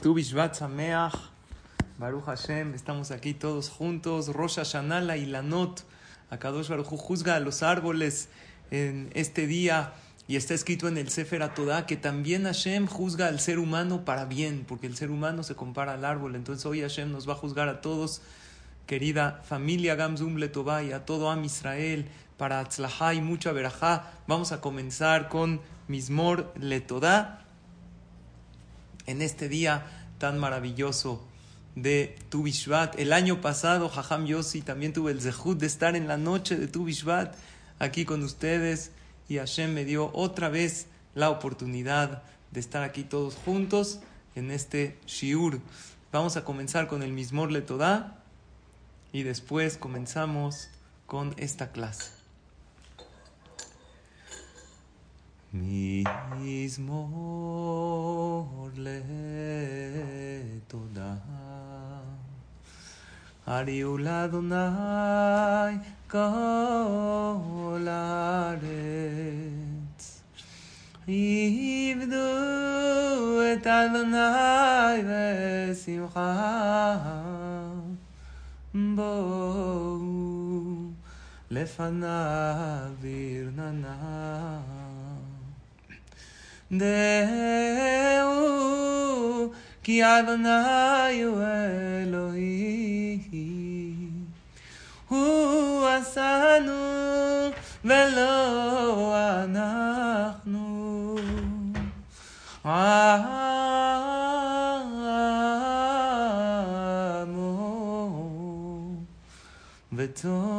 Tu Bishvat Baruch Hashem, estamos aquí todos juntos. Rosh Hashanah, la Ilanot, Akadosh Baruch juzga a los árboles en este día. Y está escrito en el Sefer Atodá que también Hashem juzga al ser humano para bien, porque el ser humano se compara al árbol. Entonces hoy Hashem nos va a juzgar a todos, querida familia Gamzum Letová y a todo Am Israel, para Atzlahá y mucha verajá. Vamos a comenzar con Mismor Letodá en este día tan maravilloso de Tu Bishvat. El año pasado, Jajam Yossi, también tuve el zehut de estar en la noche de Tu Bishvat aquí con ustedes y Hashem me dio otra vez la oportunidad de estar aquí todos juntos en este Shiur. Vamos a comenzar con el Mismor Letodá y después comenzamos con esta clase. מזמור לתודה. הריעו לאדוני כל הארץ. עבדו את אדוני בשמחה. בואו לפניו ברננה. דעו כי אדוני הוא אלוהי הוא עשנו ולא אנחנו עמו וטוב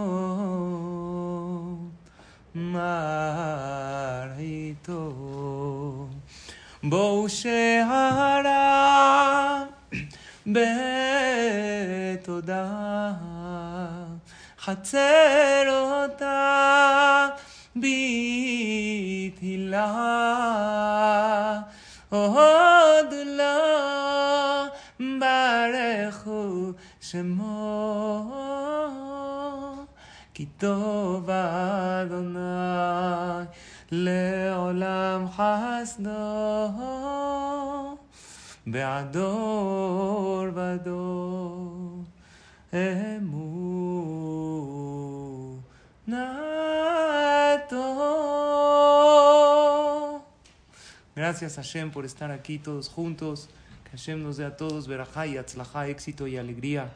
שערה בתודה. חצר אותה בתהילה. עוד לא ברכו שמו כי טוב Beador, Bador, Emu, Gracias Hashem por estar aquí todos juntos. Que Hashem nos dé a todos verajá y atzlajá, éxito y alegría.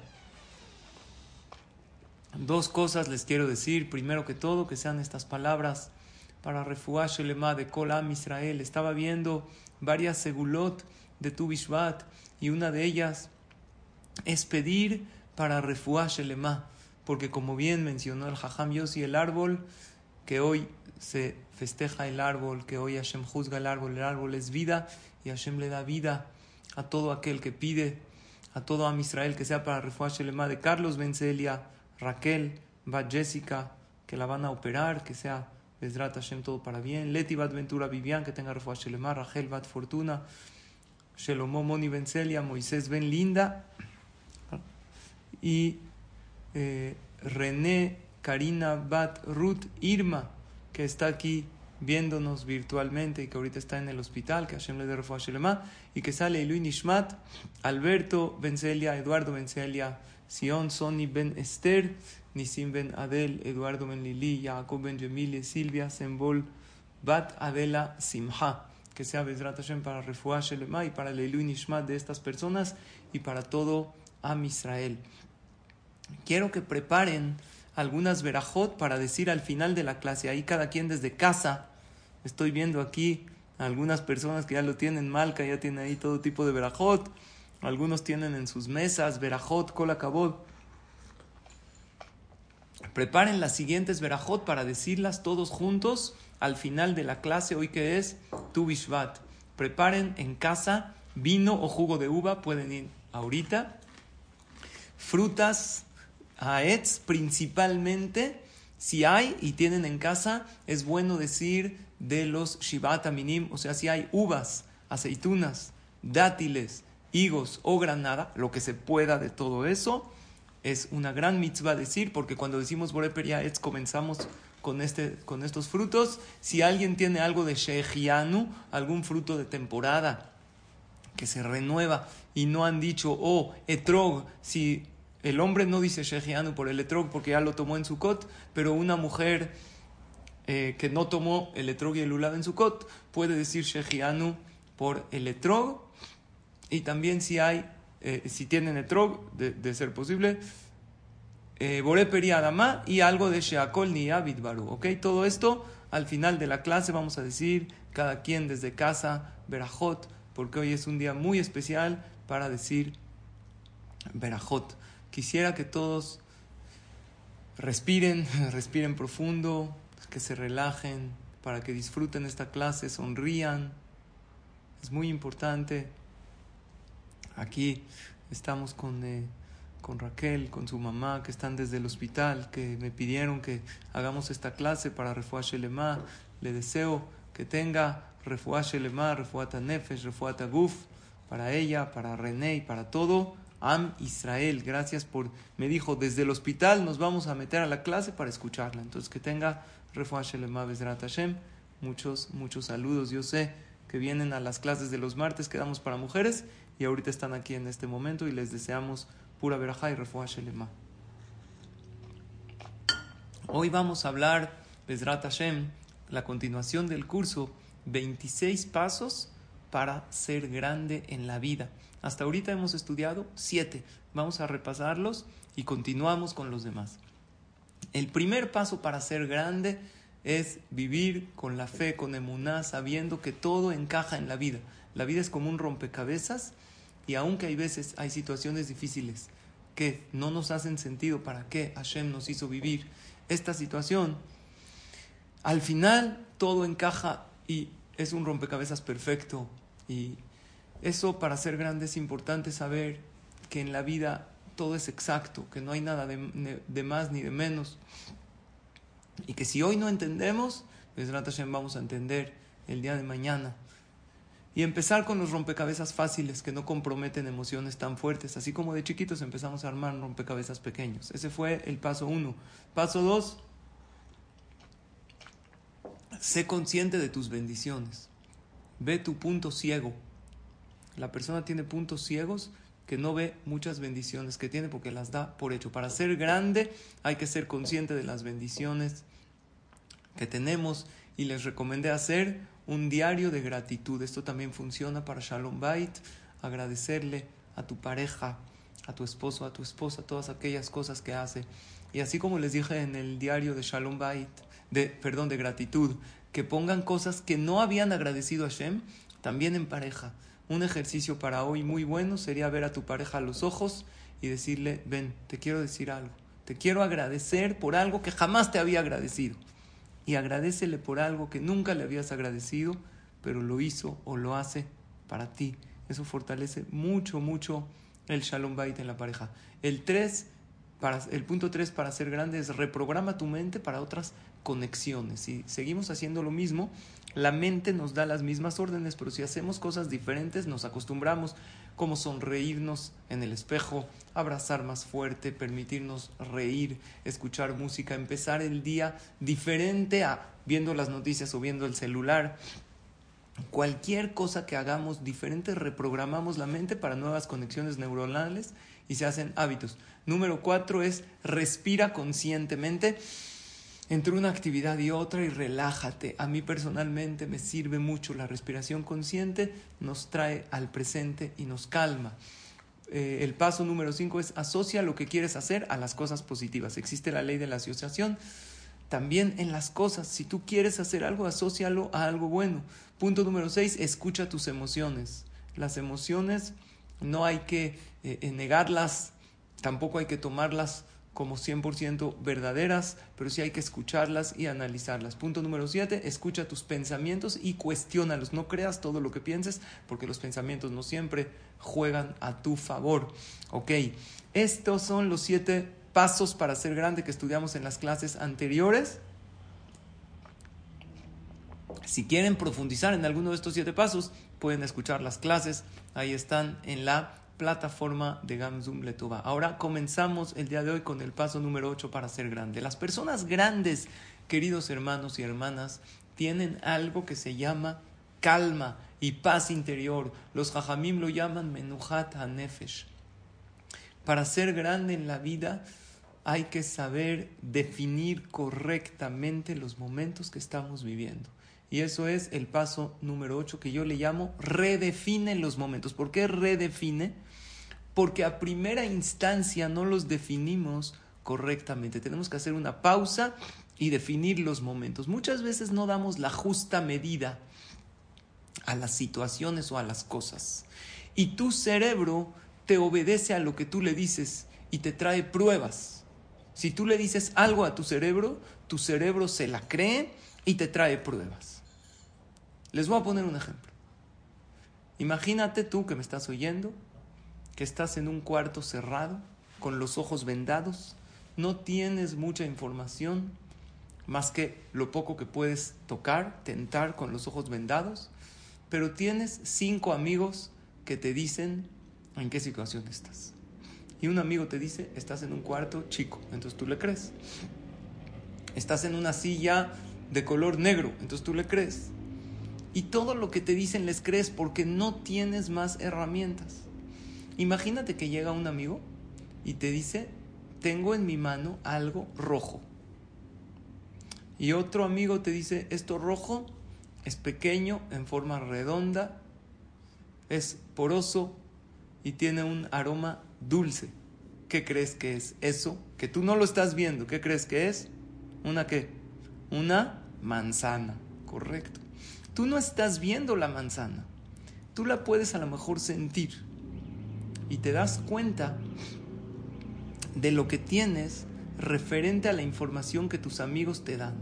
Dos cosas les quiero decir. Primero que todo, que sean estas palabras para refuash de Kol Am Israel. Estaba viendo varias segulot de Tu Bishvat y una de ellas es pedir para refugiar Shelema, porque como bien mencionó el Jajam Yossi, el árbol, que hoy se festeja el árbol, que hoy Hashem juzga el árbol, el árbol es vida y Hashem le da vida a todo aquel que pide, a todo Am Israel que sea para refugiar Shelema de Carlos Bencelia, Raquel, Bat Jessica, que la van a operar, que sea Bezrat Hashem todo para bien, Leti Bat Ventura Vivian, que tenga refugiar Shelema, Rachel Bat Fortuna, Shelomo Moni Bencelia, Moisés Ben Linda y eh, René Karina Bat Ruth Irma, que está aquí viéndonos virtualmente y que ahorita está en el hospital, que Hashem le dé refuah Shelema, y que sale Elui Nishmat, Alberto Bencelia, Eduardo Bencelia, Sion, Sony Ben Esther, Nisim Ben Adel, Eduardo Ben Lili, Jacob Ben Yemile, Silvia Sembol, Bat Adela Simha. Que sea Bezrat Hashem para refuah Shelema y para el Elui Nishmat de estas personas y para todo Am Israel. Quiero que preparen algunas verajot para decir al final de la clase. Ahí cada quien desde casa. Estoy viendo aquí algunas personas que ya lo tienen mal, que ya tienen ahí todo tipo de verajot. Algunos tienen en sus mesas verajot, cola cabot. Preparen las siguientes verajot para decirlas todos juntos al final de la clase, hoy que es Tu Bishvat. Preparen en casa vino o jugo de uva, pueden ir ahorita. Frutas, aetz principalmente, si hay y tienen en casa, es bueno decir de los Shivat Minim, o sea, si hay uvas, aceitunas, dátiles, higos o granada, lo que se pueda de todo eso, es una gran mitzvah decir, porque cuando decimos Boreperia comenzamos con, este, con estos frutos. Si alguien tiene algo de Shechianu, algún fruto de temporada que se renueva y no han dicho, oh, etrog, si el hombre no dice Shechianu por el etrog porque ya lo tomó en su cot, pero una mujer eh, que no tomó el etrog y el ulav en su cot puede decir Shechianu por el etrog. Y también si hay, eh, si tienen etrog, de, ser posible, eh, Boreperi Adama y algo de Sheakol ni Baru. ¿Ok? Todo esto al final de la clase vamos a decir cada quien desde casa, Berajot, porque hoy es un día muy especial para decir Berajot. Quisiera que todos respiren, respiren profundo, que se relajen, para que disfruten esta clase, sonrían. Es muy importante. Aquí estamos con, eh, con Raquel, con su mamá, que están desde el hospital, que me pidieron que hagamos esta clase para Refuah Shelema. Le deseo que tenga Refuah Shelema, Refuah Nefesh, Refuah Guf, para ella, para René y para todo Am Israel, gracias por, me dijo, desde el hospital nos vamos a meter a la clase para escucharla. Entonces que tenga Refuah Shelema Bezrat Hashem. Muchos, muchos saludos. Yo sé que vienen a las clases de los martes que damos para mujeres y ahorita están aquí en este momento y les deseamos pura verajá y Refuah Shelema. Hoy vamos a hablar, Bezrat Hashem, la continuación del curso 26 pasos para ser grande en la vida. Hasta ahorita hemos estudiado siete. Vamos a repasarlos y continuamos con los demás. El primer paso para ser grande es vivir con la fe, con emuná, sabiendo que todo encaja en la vida. La vida es como un rompecabezas y aunque hay veces hay situaciones difíciles que no nos hacen sentido para qué Hashem nos hizo vivir esta situación, al final todo encaja y es un rompecabezas perfecto y eso para ser grande es importante saber que en la vida todo es exacto, que no hay nada de, más ni de menos. Y que si hoy no entendemos, pues vamos a entender el día de mañana. Y empezar con los rompecabezas fáciles que no comprometen emociones tan fuertes. Así como de chiquitos empezamos a armar rompecabezas pequeños. Ese fue el paso uno. Paso dos, sé consciente de tus bendiciones. Ve tu punto ciego. La persona tiene puntos ciegos que no ve muchas bendiciones que tiene porque las da por hecho. Para ser grande hay que ser consciente de las bendiciones que tenemos y les recomendé hacer un diario de gratitud. Esto también funciona para Shalom Bait, agradecerle a tu pareja, a tu esposo, a tu esposa, todas aquellas cosas que hace. Y así como les dije en el diario de Shalom Bait, de, perdón, de gratitud, que pongan cosas que no habían agradecido a Shem, también en pareja. Un ejercicio para hoy muy bueno sería ver a tu pareja a los ojos y decirle, ven, te quiero decir algo, te quiero agradecer por algo que jamás te había agradecido. Y agradecele por algo que nunca le habías agradecido, pero lo hizo o lo hace para ti. Eso fortalece mucho, mucho el shalom bait en la pareja. El tres para, el punto 3 para ser grande es reprograma tu mente para otras conexiones. Si seguimos haciendo lo mismo, la mente nos da las mismas órdenes, pero si hacemos cosas diferentes nos acostumbramos, como sonreírnos en el espejo, abrazar más fuerte, permitirnos reír, escuchar música, empezar el día diferente a viendo las noticias o viendo el celular. Cualquier cosa que hagamos diferente, reprogramamos la mente para nuevas conexiones neuronales y se hacen hábitos. Número cuatro es respira conscientemente entre una actividad y otra y relájate. A mí personalmente me sirve mucho la respiración consciente, nos trae al presente y nos calma. Eh, el paso número 5 es asocia lo que quieres hacer a las cosas positivas. Existe la ley de la asociación. También en las cosas, si tú quieres hacer algo, asócialo a algo bueno. Punto número 6, escucha tus emociones. Las emociones no hay que eh, negarlas, tampoco hay que tomarlas como 100% verdaderas, pero sí hay que escucharlas y analizarlas. Punto número 7, escucha tus pensamientos y cuestiónalos. No creas todo lo que pienses, porque los pensamientos no siempre juegan a tu favor. Ok, estos son los siete pasos para ser grande que estudiamos en las clases anteriores. Si quieren profundizar en alguno de estos siete pasos, pueden escuchar las clases. Ahí están en la plataforma de Gamzum Letuba. Ahora comenzamos el día de hoy con el paso número 8 para ser grande. Las personas grandes, queridos hermanos y hermanas, tienen algo que se llama calma y paz interior. Los jajamim lo llaman menuhat hanefesh. Para ser grande en la vida hay que saber definir correctamente los momentos que estamos viviendo. Y eso es el paso número 8 que yo le llamo redefine los momentos. ¿Por qué redefine? Porque a primera instancia no los definimos correctamente. Tenemos que hacer una pausa y definir los momentos. Muchas veces no damos la justa medida a las situaciones o a las cosas. Y tu cerebro te obedece a lo que tú le dices y te trae pruebas. Si tú le dices algo a tu cerebro, tu cerebro se la cree y te trae pruebas. Les voy a poner un ejemplo. Imagínate tú que me estás oyendo, que estás en un cuarto cerrado, con los ojos vendados, no tienes mucha información, más que lo poco que puedes tocar, tentar con los ojos vendados, pero tienes cinco amigos que te dicen en qué situación estás. Y un amigo te dice, estás en un cuarto chico, entonces tú le crees. Estás en una silla de color negro, entonces tú le crees y todo lo que te dicen les crees porque no tienes más herramientas. Imagínate que llega un amigo y te dice, tengo en mi mano algo rojo. Y otro amigo te dice, esto rojo es pequeño, en forma redonda, es poroso y tiene un aroma dulce. ¿Qué crees que es eso? Que tú no lo estás viendo. ¿Qué crees que es? ¿Una qué? Una manzana. Correcto. Tú no estás viendo la manzana. Tú la puedes a lo mejor sentir. Y te das cuenta de lo que tienes referente a la información que tus amigos te dan.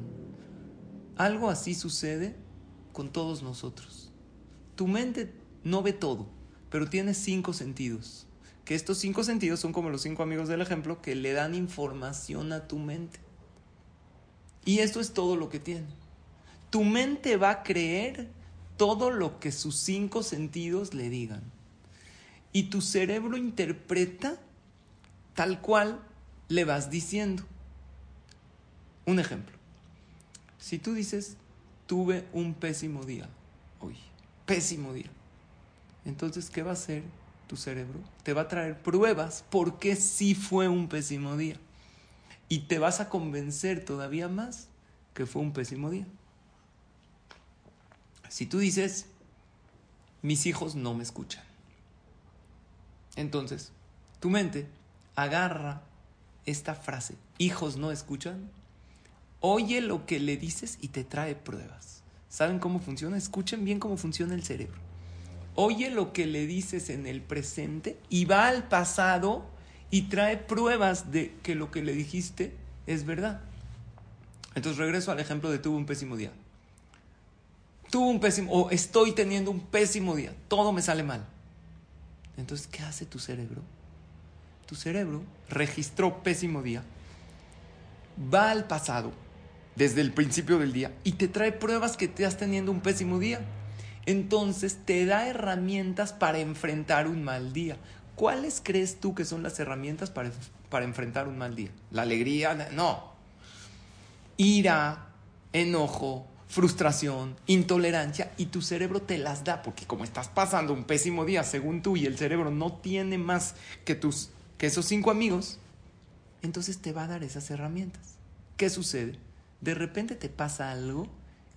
Algo así sucede con todos nosotros. Tu mente no ve todo, pero tiene cinco sentidos. Que estos cinco sentidos son como los cinco amigos del ejemplo que le dan información a tu mente. Y esto es todo lo que tiene tu mente va a creer todo lo que sus cinco sentidos le digan. Y tu cerebro interpreta tal cual le vas diciendo. Un ejemplo. Si tú dices, tuve un pésimo día hoy, pésimo día, entonces, ¿qué va a hacer tu cerebro? Te va a traer pruebas porque sí fue un pésimo día. Y te vas a convencer todavía más que fue un pésimo día. Si tú dices, mis hijos no me escuchan, entonces tu mente agarra esta frase, hijos no escuchan, oye lo que le dices y te trae pruebas. ¿Saben cómo funciona? Escuchen bien cómo funciona el cerebro. Oye lo que le dices en el presente y va al pasado y trae pruebas de que lo que le dijiste es verdad. Entonces regreso al ejemplo de tuve un pésimo día tuve un pésimo, o estoy teniendo un pésimo día, todo me sale mal. Entonces, ¿qué hace tu cerebro? Tu cerebro registró pésimo día, va al pasado, desde el principio del día, y te trae pruebas que te has teniendo un pésimo día. Entonces te da herramientas para enfrentar un mal día. ¿Cuáles crees tú que son las herramientas para, para enfrentar un mal día? La alegría, no. Ira, enojo, frustración, intolerancia y tu cerebro te las da porque como estás pasando un pésimo día según tú y el cerebro no tiene más que tus que esos cinco amigos, entonces te va a dar esas herramientas. ¿Qué sucede? De repente te pasa algo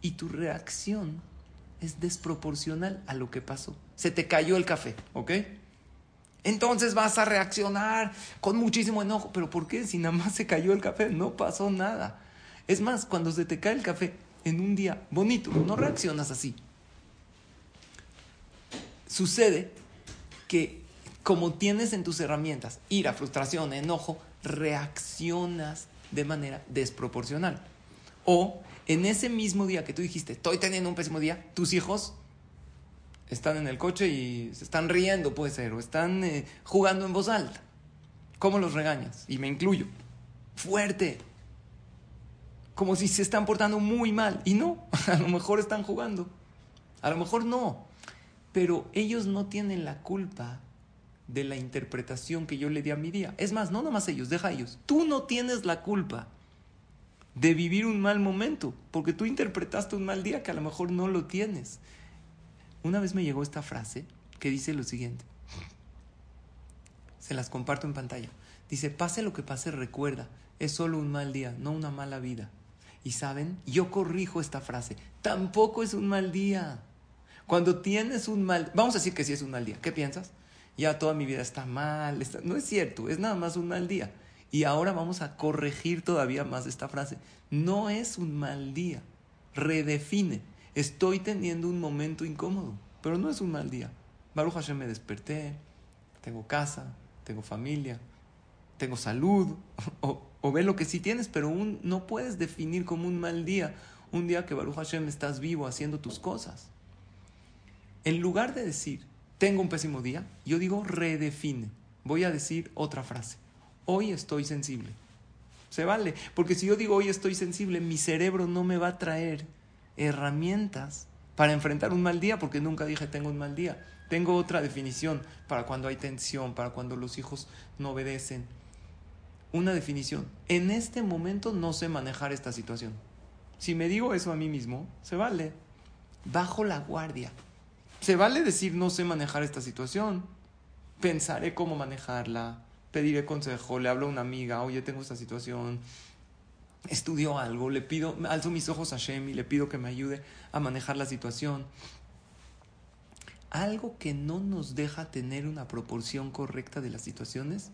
y tu reacción es desproporcional a lo que pasó. Se te cayó el café, ¿ok? Entonces vas a reaccionar con muchísimo enojo. ¿Pero por qué? Si nada más se cayó el café, no pasó nada. Es más, cuando se te cae el café, en un día bonito, no reaccionas así. Sucede que como tienes en tus herramientas ira, frustración, enojo, reaccionas de manera desproporcional. O en ese mismo día que tú dijiste, estoy teniendo un pésimo día, tus hijos están en el coche y se están riendo, puede ser, o están eh, jugando en voz alta. ¿Cómo los regañas? Y me incluyo. Fuerte. Como si se están portando muy mal. Y no, a lo mejor están jugando. A lo mejor no. Pero ellos no tienen la culpa de la interpretación que yo le di a mi día. Es más, no nomás ellos, deja ellos. Tú no tienes la culpa de vivir un mal momento, porque tú interpretaste un mal día que a lo mejor no lo tienes. Una vez me llegó esta frase que dice lo siguiente. Se las comparto en pantalla. Dice, pase lo que pase, recuerda, es solo un mal día, no una mala vida. Y saben, yo corrijo esta frase, tampoco es un mal día. Cuando tienes un mal, vamos a decir que sí es un mal día, ¿qué piensas? Ya toda mi vida está mal, no es cierto, es nada más un mal día. Y ahora vamos a corregir todavía más esta frase. No es un mal día, redefine Estoy teniendo un momento incómodo, pero no es un mal día. Baruch Hashem me desperté, tengo casa, tengo familia, tengo salud, ve lo que sí tienes, pero un, no puedes definir como un mal día un día que Baruch Hashem estás vivo haciendo tus cosas. En lugar de decir, tengo un pésimo día, yo digo, redefine. Voy a decir otra frase. Hoy estoy sensible. Se vale, porque si yo digo hoy estoy sensible, mi cerebro no me va a traer herramientas para enfrentar un mal día, porque nunca dije tengo un mal día. Tengo otra definición para cuando hay tensión, para cuando los hijos no obedecen. Una definición. En este momento no sé manejar esta situación. Si me digo eso a mí mismo, se vale. Bajo la guardia. Se vale decir no sé manejar esta situación. Pensaré cómo manejarla. Pediré consejo. Le hablo a una amiga. Oye, tengo esta situación estudio algo, le pido, alzo mis ojos a Shem y le pido que me ayude a manejar la situación. Algo que no nos deja tener una proporción correcta de las situaciones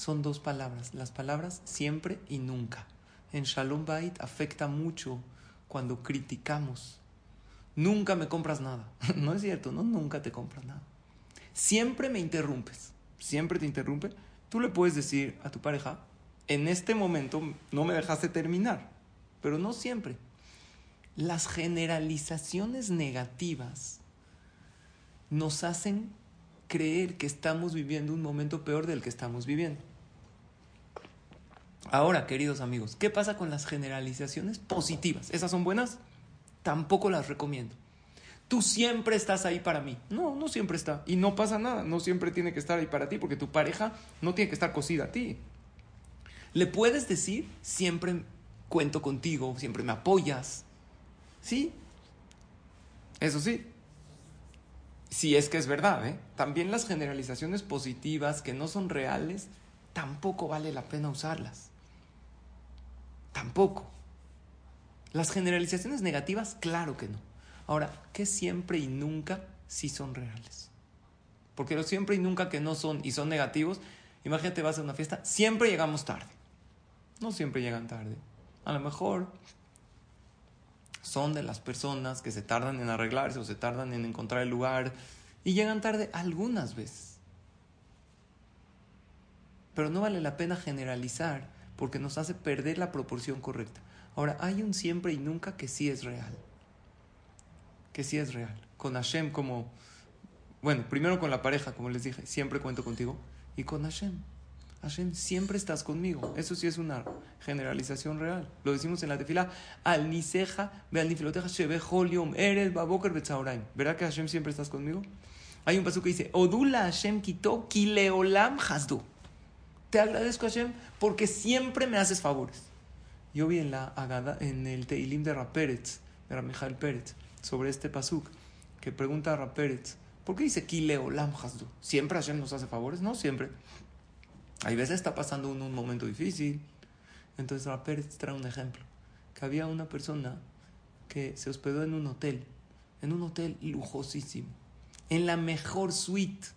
son dos palabras, las palabras siempre y nunca. En Shalom Bait afecta mucho cuando criticamos. Nunca me compras nada. No es cierto, no, nunca te compras nada. Siempre me interrumpes. Siempre te interrumpe. Tú le puedes decir a tu pareja, en este momento no me dejaste terminar, pero no siempre. Las generalizaciones negativas nos hacen creer que estamos viviendo un momento peor del que estamos viviendo. Ahora, queridos amigos, ¿qué pasa con las generalizaciones positivas? ¿Esas son buenas? Tampoco las recomiendo. Tú siempre estás ahí para mí. No, no siempre está. Y no pasa nada. No siempre tiene que estar ahí para ti porque tu pareja no tiene que estar cosida a ti. Le puedes decir, siempre cuento contigo, siempre me apoyas. ¿Sí? Eso sí. Si es que es verdad, ¿eh? También las generalizaciones positivas que no son reales, tampoco vale la pena usarlas. Tampoco. Las generalizaciones negativas, claro que no. Ahora, ¿qué siempre y nunca sí son reales? Porque los siempre y nunca que no son y son negativos, imagínate vas a una fiesta, siempre llegamos tarde no siempre llegan tarde. A lo mejor son de las personas que se tardan en arreglarse o se tardan en encontrar el lugar y llegan tarde algunas veces. Pero no vale la pena generalizar porque nos hace perder la proporción correcta. Ahora, hay un siempre y nunca que sí es real. Que sí es real. Con Hashem como, bueno, primero con la pareja, como les dije, siempre cuento contigo. Y con Hashem. Hashem, siempre estás conmigo. Eso sí es una generalización real. Lo decimos en la tefila. Al niseja, ve al nifiloteja, holium, eres baboker. ¿Verdad que Hashem siempre estás conmigo? Hay un paso que dice, Odula Hashem quitó kileolam hasdu. Te agradezco Hashem porque siempre me haces favores. Yo vi en la Agada, en el Teilim de Raperetz, de Ramijael Pérez, sobre este pasuk, que pregunta a Raperetz, ¿por qué dice kileolam hasdu? ¿Siempre Hashem nos hace favores? No, siempre. Hay veces está pasando un, un momento difícil. Entonces Pérez trae un ejemplo. Que había una persona que se hospedó en un hotel, en un hotel lujosísimo, en la mejor suite.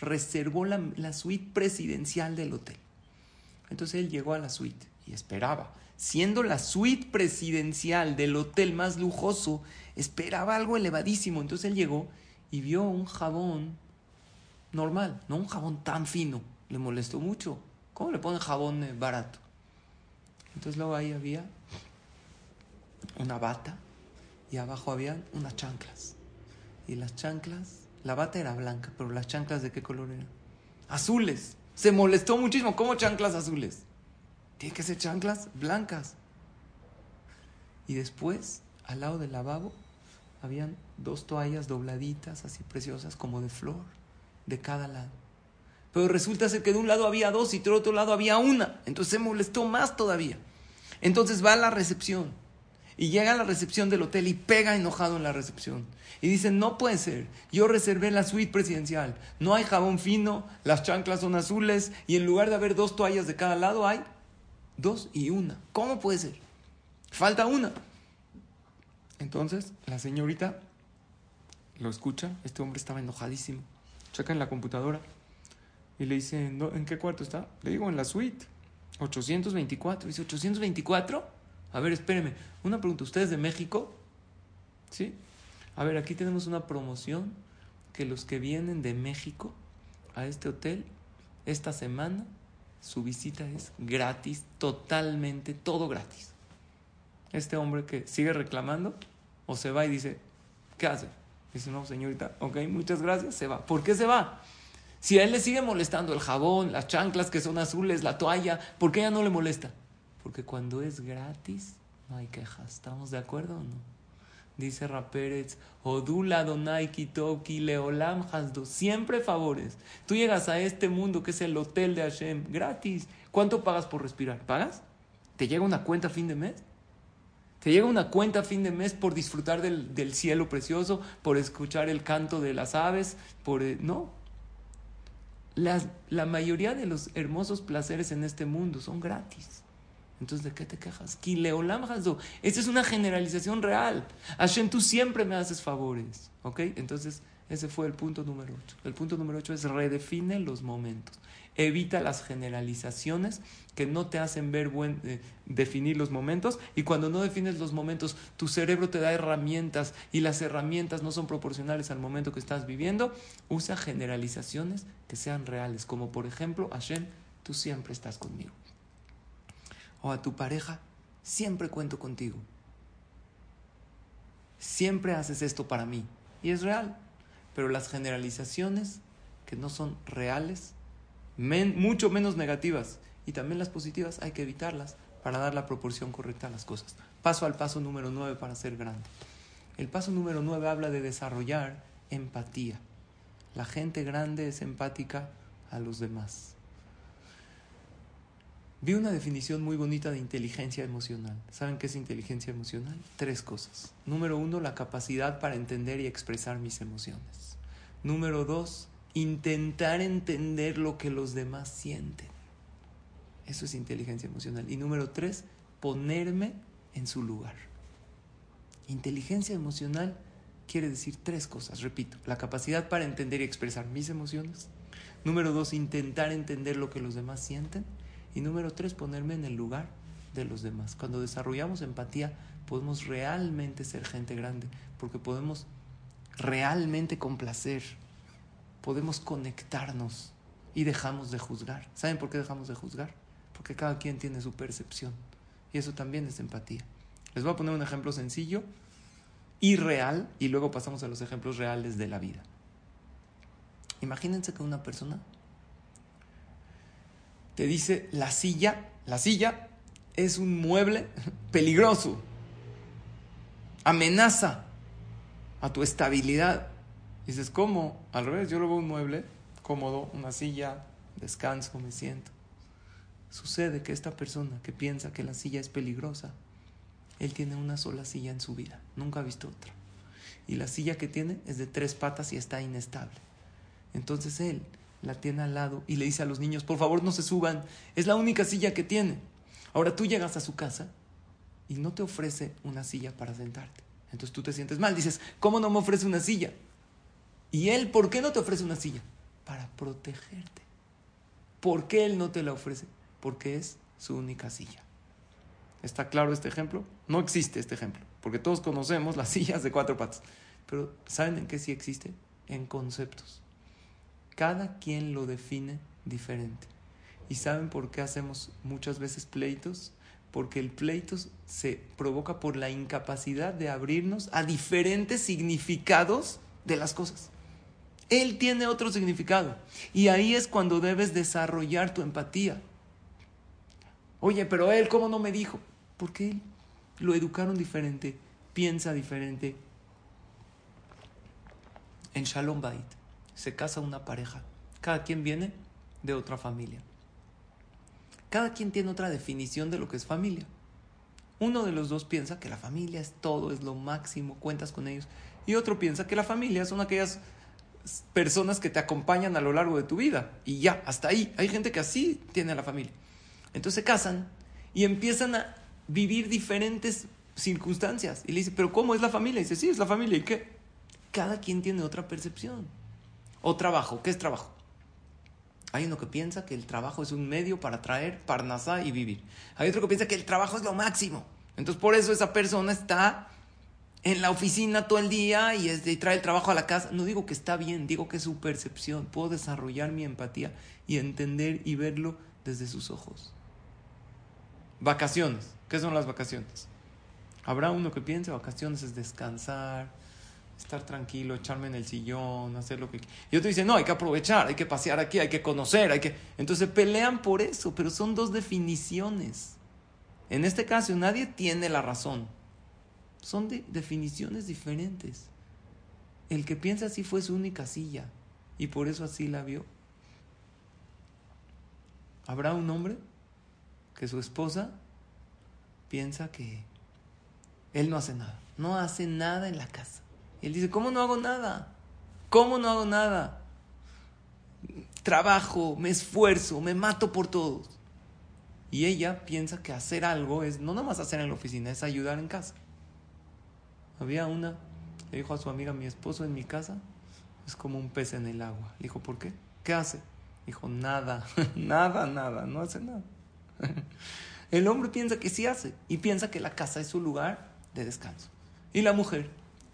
Reservó la, suite presidencial del hotel. Entonces él llegó a la suite y esperaba. Siendo la suite presidencial del hotel más lujoso, esperaba algo elevadísimo. Entonces él llegó y vio un jabón normal, no un jabón tan fino le molestó mucho. ¿Cómo le ponen jabón eh, barato? Entonces luego ahí había una bata y abajo habían unas chanclas. Y las chanclas, la bata era blanca, pero las chanclas de qué color eran? Azules. Se molestó muchísimo. ¿Cómo chanclas azules? Tiene que ser chanclas blancas. Y después, al lado del lavabo, habían dos toallas dobladitas, así preciosas, como de flor, de cada lado. Pero resulta ser que de un lado había dos y del otro lado había una. Entonces se molestó más todavía. Entonces va a la recepción y llega a la recepción del hotel y pega enojado en la recepción. Y dice, no puede ser, yo reservé la suite presidencial, no hay jabón fino, las chanclas son azules y en lugar de haber dos toallas de cada lado hay dos y una. ¿Cómo puede ser? Falta una. Entonces la señorita lo escucha, este hombre estaba enojadísimo, checa en la computadora y le dice, ¿en qué cuarto está? Le digo, en la suite, 824. Dice, ¿824? A ver, espéreme. Una pregunta, ¿ustedes de México? ¿Sí? A ver, aquí tenemos una promoción que los que vienen de México a este hotel esta semana, su visita es gratis, totalmente, todo gratis. Este hombre que sigue reclamando o se va y dice, ¿qué hace? Dice, no, señorita, ok, muchas gracias, se va. ¿Por qué se va? Si a él le sigue molestando el jabón, las chanclas que son azules, la toalla, ¿por qué ella no le molesta? Porque cuando es gratis, no hay quejas. ¿Estamos de acuerdo o no? Dice Rapérez, Odula Donai Kitoki Leolam Hasdo, siempre favores. Tú llegas a este mundo que es el hotel de Hashem, gratis. ¿Cuánto pagas por respirar? ¿Pagas? ¿Te llega una cuenta a fin de mes? ¿Te llega una cuenta a fin de mes por disfrutar del, del cielo precioso, por escuchar el canto de las aves? Por, eh, no, la mayoría de los hermosos placeres en este mundo son gratis. Entonces, ¿de qué te quejas? Esta es una generalización real. Hashem, tú siempre me haces favores. ¿Ok? Entonces, ese fue el punto número 8. El punto número 8 es redefine los momentos. Evita las generalizaciones que no te hacen ver buen, eh, definir los momentos. Y cuando no defines los momentos, tu cerebro te da herramientas y las herramientas no son proporcionales al momento que estás viviendo. Usa generalizaciones que sean reales. Como por ejemplo, Hashem, tú siempre estás conmigo a tu pareja, siempre cuento contigo. Siempre haces esto para mí. Y es real. Pero las generalizaciones que no son reales, mucho menos negativas, y también las positivas, hay que evitarlas para dar la proporción correcta a las cosas. Paso al paso número 9 para ser grande. El paso número 9 habla de desarrollar empatía. La gente grande es empática a los demás. Vi una definición muy bonita de inteligencia emocional. ¿Saben qué es inteligencia emocional? Tres cosas. Número uno, la capacidad para entender y expresar mis emociones. Número dos, intentar entender lo que los demás sienten. Eso es inteligencia emocional. Y número tres, ponerme en su lugar. Inteligencia emocional quiere decir tres cosas, repito, la capacidad para entender y expresar mis emociones. Número dos, intentar entender lo que los demás sienten. Y número tres, ponerme en el lugar de los demás. Cuando desarrollamos empatía, podemos realmente ser gente grande, porque podemos realmente complacer, podemos conectarnos y dejamos de juzgar. ¿Saben por qué dejamos de juzgar? Porque cada quien tiene su percepción. Y eso también es empatía. Les voy a poner un ejemplo sencillo y real, y luego pasamos a los ejemplos reales de la vida. Imagínense que una persona te dice la silla, la silla es un mueble peligroso, amenaza a tu estabilidad. Dices, ¿cómo? Al revés, yo lo veo un mueble cómodo, una silla, descanso, me siento. Sucede que esta persona que piensa que la silla es peligrosa, él tiene una sola silla en su vida, nunca ha visto otra. Y la silla que tiene es de tres patas y está inestable. Entonces él la tiene al lado y le dice a los niños, por favor no se suban, es la única silla que tiene. Ahora tú llegas a su casa y no te ofrece una silla para sentarte. Entonces tú te sientes mal, dices, ¿cómo no me ofrece una silla? Y él, ¿por qué no te ofrece una silla? Para protegerte. ¿Por qué él no te la ofrece? Porque es su única silla. ¿Está claro este ejemplo? No existe este ejemplo, porque todos conocemos las sillas de cuatro patas. Pero ¿saben en qué sí existe? En conceptos. Cada quien lo define diferente. ¿Y saben por qué hacemos muchas veces pleitos? Porque el pleito se provoca por la incapacidad de abrirnos a diferentes significados de las cosas. Él tiene otro significado. Y ahí es cuando debes desarrollar tu empatía. Oye, pero él, ¿cómo no me dijo? Porque él lo educaron diferente, piensa diferente. En Shalom Bait se casa una pareja. Cada quien viene de otra familia. Cada quien tiene otra definición de lo que es familia. Uno de los dos piensa que la familia es todo, es lo máximo, cuentas con ellos. Y otro piensa que la familia son aquellas personas que te acompañan a lo largo de tu vida. Y ya, hasta ahí. Hay gente que así tiene a la familia. Entonces se casan y empiezan a vivir diferentes circunstancias. Y le dice, ¿pero cómo es la familia? Y dice, sí, es la familia. ¿Y qué? Cada quien tiene otra percepción. O trabajo. ¿Qué es trabajo? Hay uno que piensa que el trabajo es un medio para traer parnasá y vivir. Hay otro que piensa que el trabajo es lo máximo. Entonces por eso esa persona está en la oficina todo el día y, es de, trae el trabajo a la casa. No digo que está bien, digo que es su percepción. Puedo desarrollar mi empatía y entender y verlo desde sus ojos. Vacaciones. ¿Qué son las vacaciones? Habrá uno que piense vacaciones es descansar, estar tranquilo, echarme en el sillón, hacer lo que... Y otro dice, no, hay que aprovechar, hay que pasear aquí, hay que conocer, hay que... Entonces pelean por eso, pero son dos definiciones. En este caso nadie tiene la razón. Son de definiciones diferentes. El que piensa así fue su única silla y por eso así la vio. ¿Habrá un hombre que su esposa piensa que él no hace nada? No hace nada en la casa y él dice, ¿cómo no hago nada? ¿Cómo no hago nada? Trabajo, me esfuerzo, me mato por todos. Y ella piensa que hacer algo es no nada más hacer en la oficina, es ayudar en casa. Había una, le dijo a su amiga, mi esposo en mi casa es como un pez en el agua. Le dijo, ¿por qué? ¿Qué hace? Dijo, nada, nada, nada, no hace nada. El hombre piensa que sí hace y piensa que la casa es su lugar de descanso. Y la mujer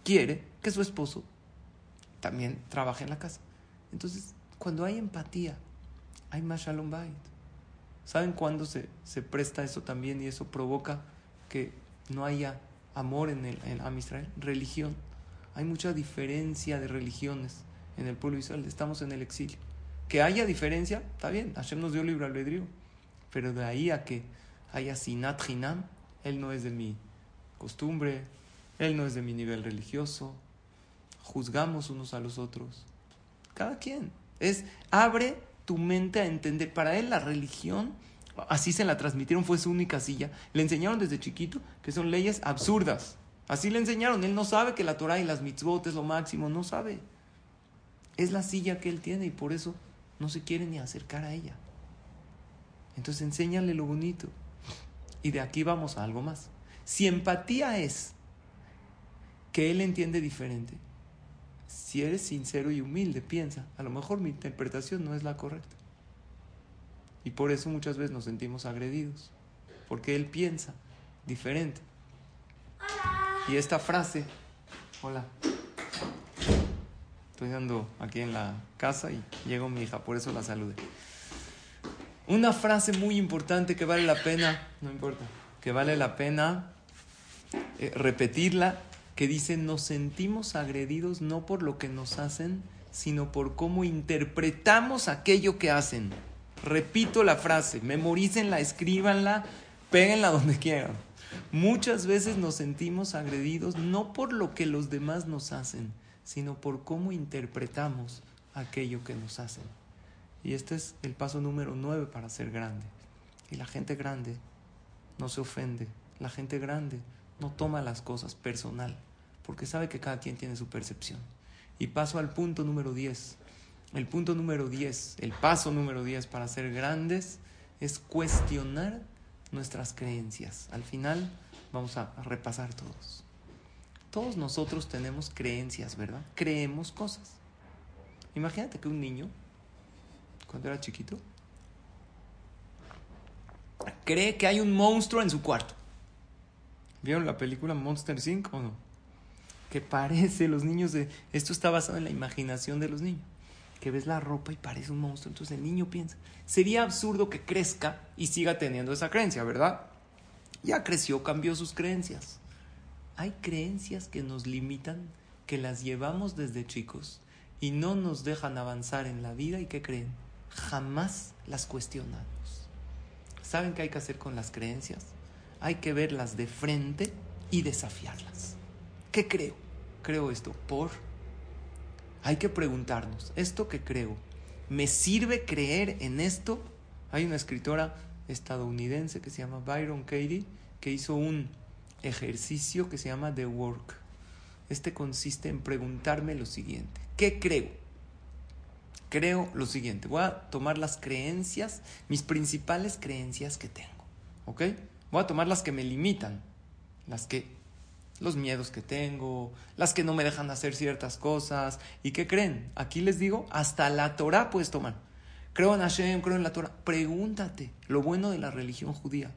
quiere que su esposo también trabaje en la casa. Entonces, cuando hay empatía, hay más shalom bait. ¿Saben cuándo se, se presta eso también y eso provoca que no haya amor en el en Am? Religión. Hay mucha diferencia de religiones en el pueblo Israel. Estamos en el exilio. Que haya diferencia, está bien. Hashem nos dio libre albedrío. Pero de ahí a que haya sinat hinam, él no es de mi costumbre, él no es de mi nivel religioso. Juzgamos unos a los otros. Cada quien. Es, abre tu mente a entender. Para él la religión, así se la transmitieron, fue su única silla. Le enseñaron desde chiquito que son leyes absurdas. Así le enseñaron. Él no sabe que la Torah y las mitzvot es lo máximo. No sabe. Es la silla que él tiene y por eso no se quiere ni acercar a ella. Entonces enséñale lo bonito. Y de aquí vamos a algo más. Si empatía es que él entiende diferente. Si eres sincero y humilde, piensa, a lo mejor mi interpretación no es la correcta. Y por eso muchas veces nos sentimos agredidos, porque él piensa diferente. Y esta frase, hola, estoy dando aquí en la casa y llegó mi hija, por eso la saludé. Una frase muy importante que vale la pena, no importa, que vale la pena eh, repetirla que dice, nos sentimos agredidos no por lo que nos hacen, sino por cómo interpretamos aquello que hacen. Repito la frase, memorícenla, escríbanla, péguenla donde quieran. Muchas veces nos sentimos agredidos no por lo que los demás nos hacen, sino por cómo interpretamos aquello que nos hacen. Y este es el paso número nueve para ser grande. Y la gente grande no se ofende. La gente grande toma las cosas personal, porque sabe que cada quien tiene su percepción. Y paso al punto número 10. El punto número 10, el paso número 10 para ser grandes es cuestionar nuestras creencias. Al final vamos a repasar todos. Todos nosotros tenemos creencias, ¿verdad? Creemos cosas. Imagínate que un niño, cuando era chiquito, cree que hay un monstruo en su cuarto. ¿Vieron la película Monster Inc. o no? Que parece los niños de... Esto está basado en la imaginación de los niños. que ves la ropa y parece un monstruo. Entonces el niño piensa, sería absurdo que crezca y siga teniendo esa creencia, ¿verdad? Ya creció, cambió sus creencias. Hay creencias que nos limitan, que las llevamos desde chicos y no nos dejan avanzar en la vida y que creen, jamás las cuestionamos. ¿Saben qué hay que hacer con las creencias? Hay que verlas de frente y desafiarlas. ¿Qué creo? Creo esto por... Hay que preguntarnos, ¿esto que creo? ¿Me sirve creer en esto? Hay una escritora estadounidense que se llama Byron Katie que hizo un ejercicio que se llama The Work. Este consiste en preguntarme lo siguiente. ¿Qué creo? Creo lo siguiente. Voy a tomar las creencias, mis principales creencias que tengo. ¿Ok? Voy a tomar las que me limitan, las que los miedos que tengo, las que no me dejan hacer ciertas cosas. ¿Y qué creen? Aquí les digo, hasta la Torah puedes tomar. Creo en Hashem, creo en la Torah. Pregúntate. Lo bueno de la religión judía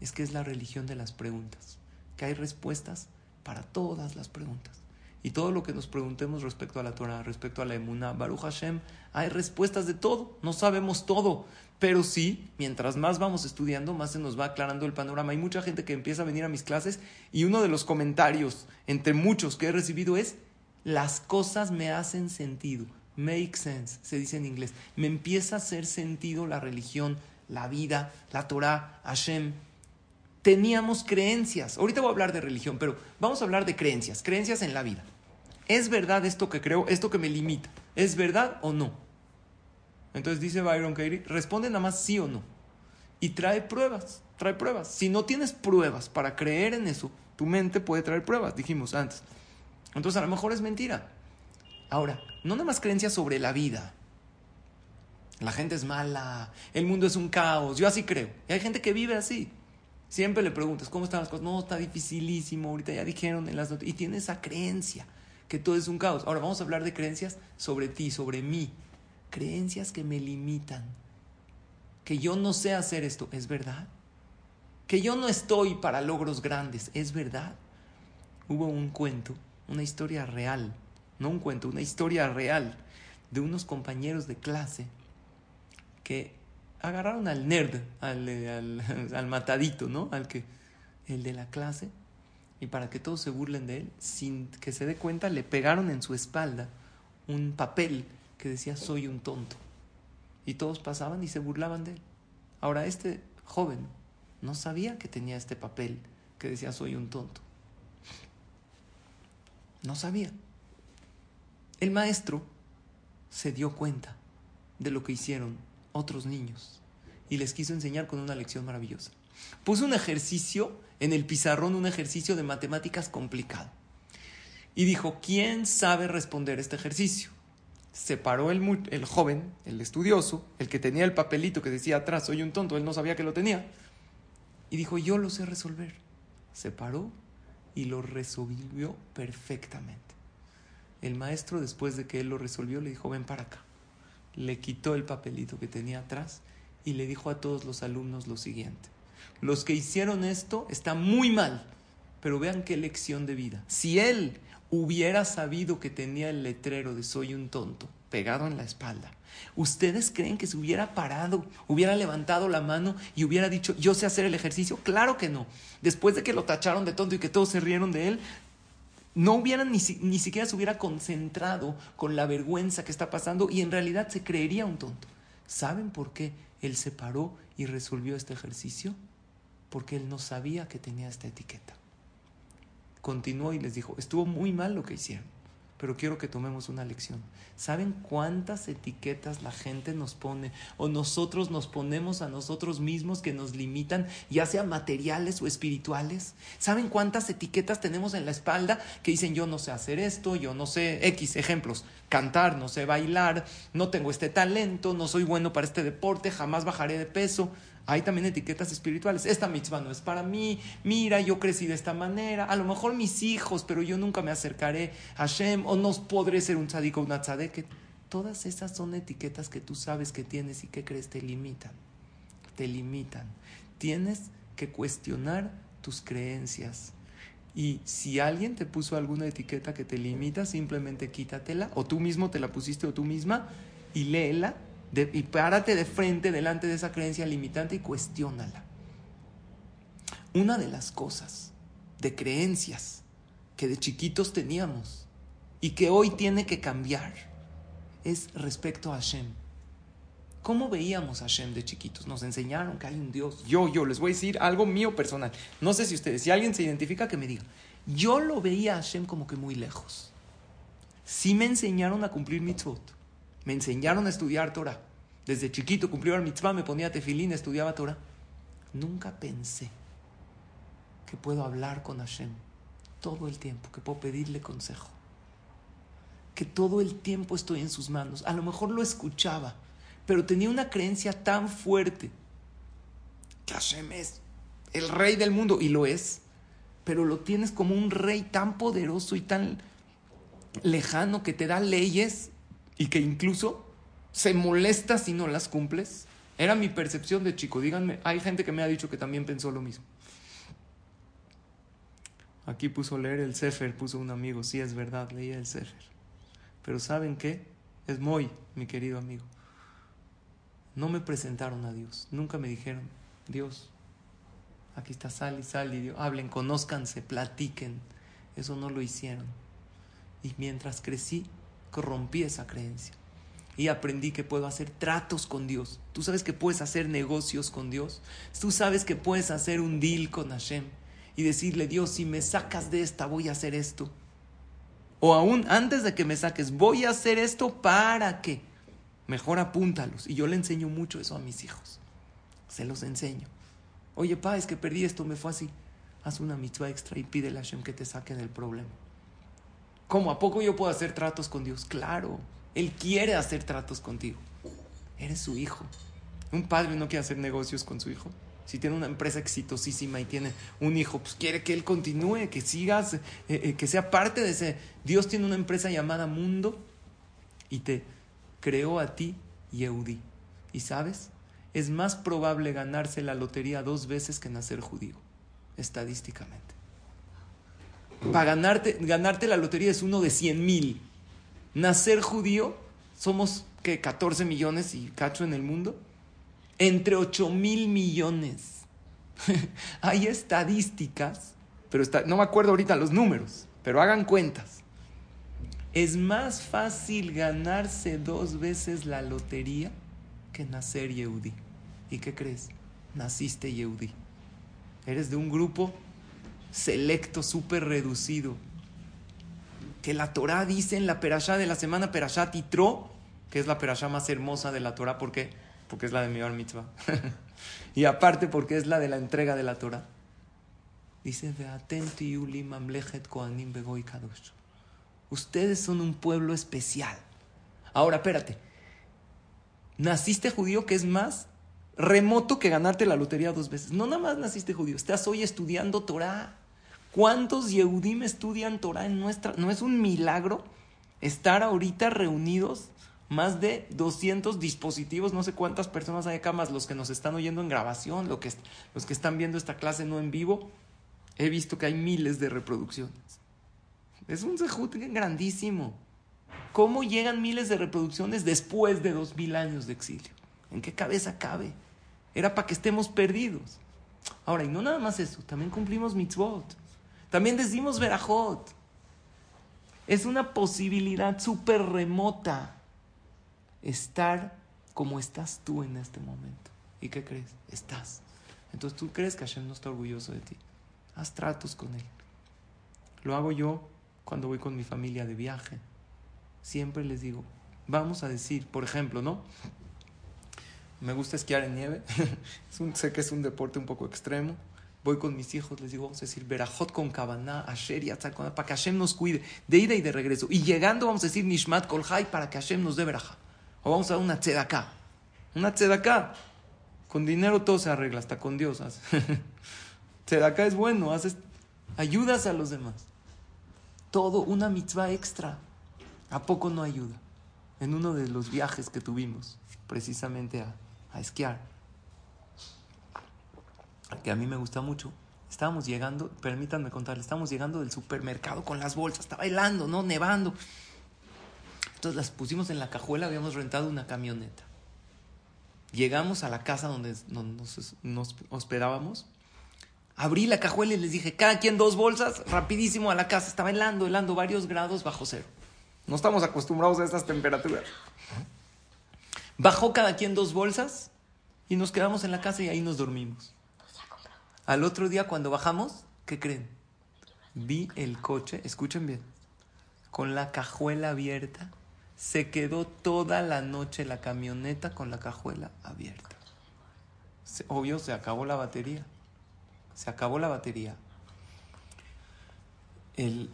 es que es la religión de las preguntas, que hay respuestas para todas las preguntas. Y todo lo que nos preguntemos respecto a la Torah, respecto a la Emuná, Baruch Hashem, hay respuestas de todo. No sabemos todo, pero sí, mientras más vamos estudiando, más se nos va aclarando el panorama. Hay mucha gente que empieza a venir a mis clases y uno de los comentarios, entre muchos que he recibido, es: las cosas me hacen sentido. Make sense, se dice en inglés. Me empieza a hacer sentido la religión, la vida, la Torah, Hashem teníamos creencias. Ahorita voy a hablar de religión, pero vamos a hablar de creencias, creencias en la vida. ¿Es verdad esto que creo, esto que me limita? ¿Es verdad o no? Entonces dice Byron Katie, responde nada más sí o no. Y trae pruebas, trae pruebas. Si no tienes pruebas para creer en eso, tu mente puede traer pruebas, dijimos antes. Entonces a lo mejor es mentira. Ahora, no nada más creencias sobre la vida. La gente es mala, el mundo es un caos, yo así creo. Y hay gente que vive así. Siempre le preguntas, ¿cómo están las cosas? No, está dificilísimo, ahorita ya dijeron en las noticias. Y tiene esa creencia, que todo es un caos. Ahora vamos a hablar de creencias sobre ti, sobre mí. Creencias que me limitan. Que yo no sé hacer esto, ¿es verdad? Que yo no estoy para logros grandes, ¿es verdad? Hubo un cuento, una historia real, no un cuento, una historia real de unos compañeros de clase que agarraron al nerd, al, al, matadito, ¿no? Al que, el de la clase, y para que todos se burlen de él, sin que se dé cuenta, le pegaron en su espalda un papel que decía soy un tonto. Y todos pasaban y se burlaban de él. Ahora, este joven no sabía que tenía este papel que decía soy un tonto. No sabía. El maestro se dio cuenta de lo que hicieron otros niños y les quiso enseñar con una lección maravillosa. Puso un ejercicio en el pizarrón, un ejercicio de matemáticas complicado. Y dijo, ¿quién sabe responder este ejercicio? Se paró el, el joven, el estudioso, el que tenía el papelito que decía atrás, soy un tonto, él no sabía que lo tenía. Y dijo, yo lo sé resolver. Se paró y lo resolvió perfectamente. El maestro, después de que él lo resolvió, le dijo, ven para acá le quitó el papelito que tenía atrás y le dijo a todos los alumnos lo siguiente. Los que hicieron esto están muy mal, pero vean qué lección de vida. Si él hubiera sabido que tenía el letrero de soy un tonto pegado en la espalda, ¿ustedes creen que se hubiera parado, hubiera levantado la mano y hubiera dicho yo sé hacer el ejercicio? Claro que no. Después de que lo tacharon de tonto y que todos se rieron de él, no hubiera ni, ni siquiera se hubiera concentrado con la vergüenza que está pasando y en realidad se creería un tonto. ¿Saben por qué él se paró y resolvió este ejercicio? Porque él no sabía que tenía esta etiqueta. Continuó y les dijo, estuvo muy mal lo que hicieron pero quiero que tomemos una lección. ¿Saben cuántas etiquetas la gente nos pone o nosotros nos ponemos a nosotros mismos que nos limitan, ya sean materiales o espirituales? ¿Saben cuántas etiquetas tenemos en la espalda que dicen yo no sé hacer esto, yo no sé X ejemplos, cantar, no sé bailar, no tengo este talento, no soy bueno para este deporte, jamás bajaré de peso? Hay también etiquetas espirituales. Esta mitzvah no es para mí. Mira, yo crecí de esta manera. A lo mejor mis hijos, pero yo nunca me acercaré a Hashem. O no podré ser un tzadik o una tzadeket. Todas esas son etiquetas que tú sabes que tienes y que crees te limitan. Te limitan. Tienes que cuestionar tus creencias Y si alguien te puso alguna etiqueta que te limita, simplemente quítatela, o tú mismo te la pusiste o tú misma, y léela, y párate de frente delante de esa creencia limitante y cuestiónala. Una de las cosas de creencias que de chiquitos teníamos y que hoy tiene que cambiar es respecto a Hashem. ¿Cómo veíamos a Hashem de chiquitos? Nos enseñaron que hay un Dios. Yo, yo, les voy a decir algo mío personal. No sé si ustedes, si alguien se identifica, que me diga. Yo lo veía a Hashem como que muy lejos. Sí me enseñaron a cumplir mitzvot. Me enseñaron a estudiar Torah. Desde chiquito cumplía el mitzvah, me ponía tefilín, estudiaba Torah. Nunca pensé que puedo hablar con Hashem todo el tiempo, que puedo pedirle consejo. Que todo el tiempo estoy en sus manos. A lo mejor lo escuchaba pero tenía una creencia tan fuerte que Hashem es el rey del mundo, y lo es, pero lo tienes como un rey tan poderoso y tan lejano que te da leyes y que incluso se molesta si no las cumples. Era mi percepción de chico. Díganme, hay gente que me ha dicho que también pensó lo mismo. Aquí puso leer el Sefer, puso un amigo. Sí, es verdad, leía el Sefer. Pero ¿saben qué? Es muy, mi querido amigo no me presentaron a Dios. Nunca me dijeron, Dios, aquí está Sal y Sal y Dios. Hablen, conózcanse, platiquen. Eso no lo hicieron. Y mientras crecí, corrompí esa creencia. Y aprendí que puedo hacer tratos con Dios. Tú sabes que puedes hacer negocios con Dios. Tú sabes que puedes hacer un deal con Hashem. Y decirle, Dios, si me sacas de esta, voy a hacer esto. O aún antes de que me saques, voy a hacer esto para que Mejor apúntalos. Y yo le enseño mucho eso a mis hijos. Se los enseño. Oye, pa, es que perdí esto, me fue así. Haz una mitzvah extra y pídele a Hashem que te saque del problema. ¿Cómo? ¿A poco yo puedo hacer tratos con Dios? Claro. Él quiere hacer tratos contigo. Eres su hijo. Un padre no quiere hacer negocios con su hijo. Si tiene una empresa exitosísima y tiene un hijo, pues quiere que él continúe, que sigas, eh, eh, que sea parte de ese. Dios tiene una empresa llamada Mundo y te creó a ti Yehudi. ¿Y sabes? Es más probable ganarse la lotería dos veces que nacer judío, estadísticamente. Para ganarte, ganarte la lotería es uno de 100 mil. Nacer judío, somos que 14 millones y cacho en el mundo. Entre 8 mil millones. Hay estadísticas, pero no me acuerdo ahorita los números, pero hagan cuentas. Es más fácil ganarse dos veces la lotería que nacer Yehudi. ¿Y qué crees? Naciste Yehudi. Eres de un grupo selecto, súper reducido. Que la Torah dice en la perashá de la semana, perashá Titro, que es la perashá más hermosa de la Torah. ¿Por qué? Porque es la de Mibar Mitzvah. y aparte porque es la de la entrega de la Torah. Dice, koanim. Ustedes son un pueblo especial. Ahora, espérate. Naciste judío que es más remoto que ganarte la lotería dos veces. No nada más naciste judío, estás hoy estudiando Torah. ¿Cuántos Yehudim estudian Torah en nuestra? ¿No es un milagro estar ahorita reunidos? Más de 200 dispositivos, no sé cuántas personas hay acá, más los que nos están oyendo en grabación, lo que, los que están viendo esta clase no en vivo. He visto que hay miles de reproducciones. Es un zehut grandísimo. ¿Cómo llegan miles de reproducciones después de dos mil años de exilio? ¿En qué cabeza cabe? Era para que estemos perdidos. Ahora, y no nada más eso, también cumplimos mitzvot. También decimos verajot. Es una posibilidad súper remota estar como estás tú en este momento. ¿Y qué crees? Estás. Entonces tú crees que Hashem no está orgulloso de ti. Haz tratos con él. Lo hago yo cuando voy con mi familia de viaje. Siempre les digo, vamos a decir, por ejemplo, ¿no? Me gusta esquiar en nieve. sé que es un deporte un poco extremo. Voy con mis hijos, les digo, vamos a decir, Berajot con Kabaná, Asher y para que Hashem nos cuide, de ida y de regreso. Y llegando vamos a decir Nishmat Kolhai para que Hashem nos dé Berajá. O vamos a dar una tzedaká. Una tzedaká. Con dinero todo se arregla, hasta con Dios. tzedaká es bueno, haces, ayudas a los demás todo una mitzvah extra. ¿A poco no ayuda? En uno de los viajes que tuvimos, precisamente a, esquiar, que a mí me gusta mucho, Estábamos llegando, permítanme contarles, estábamos llegando del supermercado con las bolsas, estaba helando, ¿no? Nevando. Entonces las pusimos en la cajuela, habíamos rentado una camioneta. Llegamos a la casa donde nos, nos hospedábamos. Abrí la cajuela y les dije, cada quien dos bolsas, rapidísimo a la casa. Estaba helando, helando varios grados bajo cero. No estamos acostumbrados a estas temperaturas. Bajó cada quien dos bolsas y nos quedamos en la casa y ahí nos dormimos. Al otro día cuando bajamos, ¿qué creen? Vi el coche, escuchen bien, con la cajuela abierta. Se quedó toda la noche la camioneta con la cajuela abierta. obvio, se acabó la batería. Se acabó la batería. El,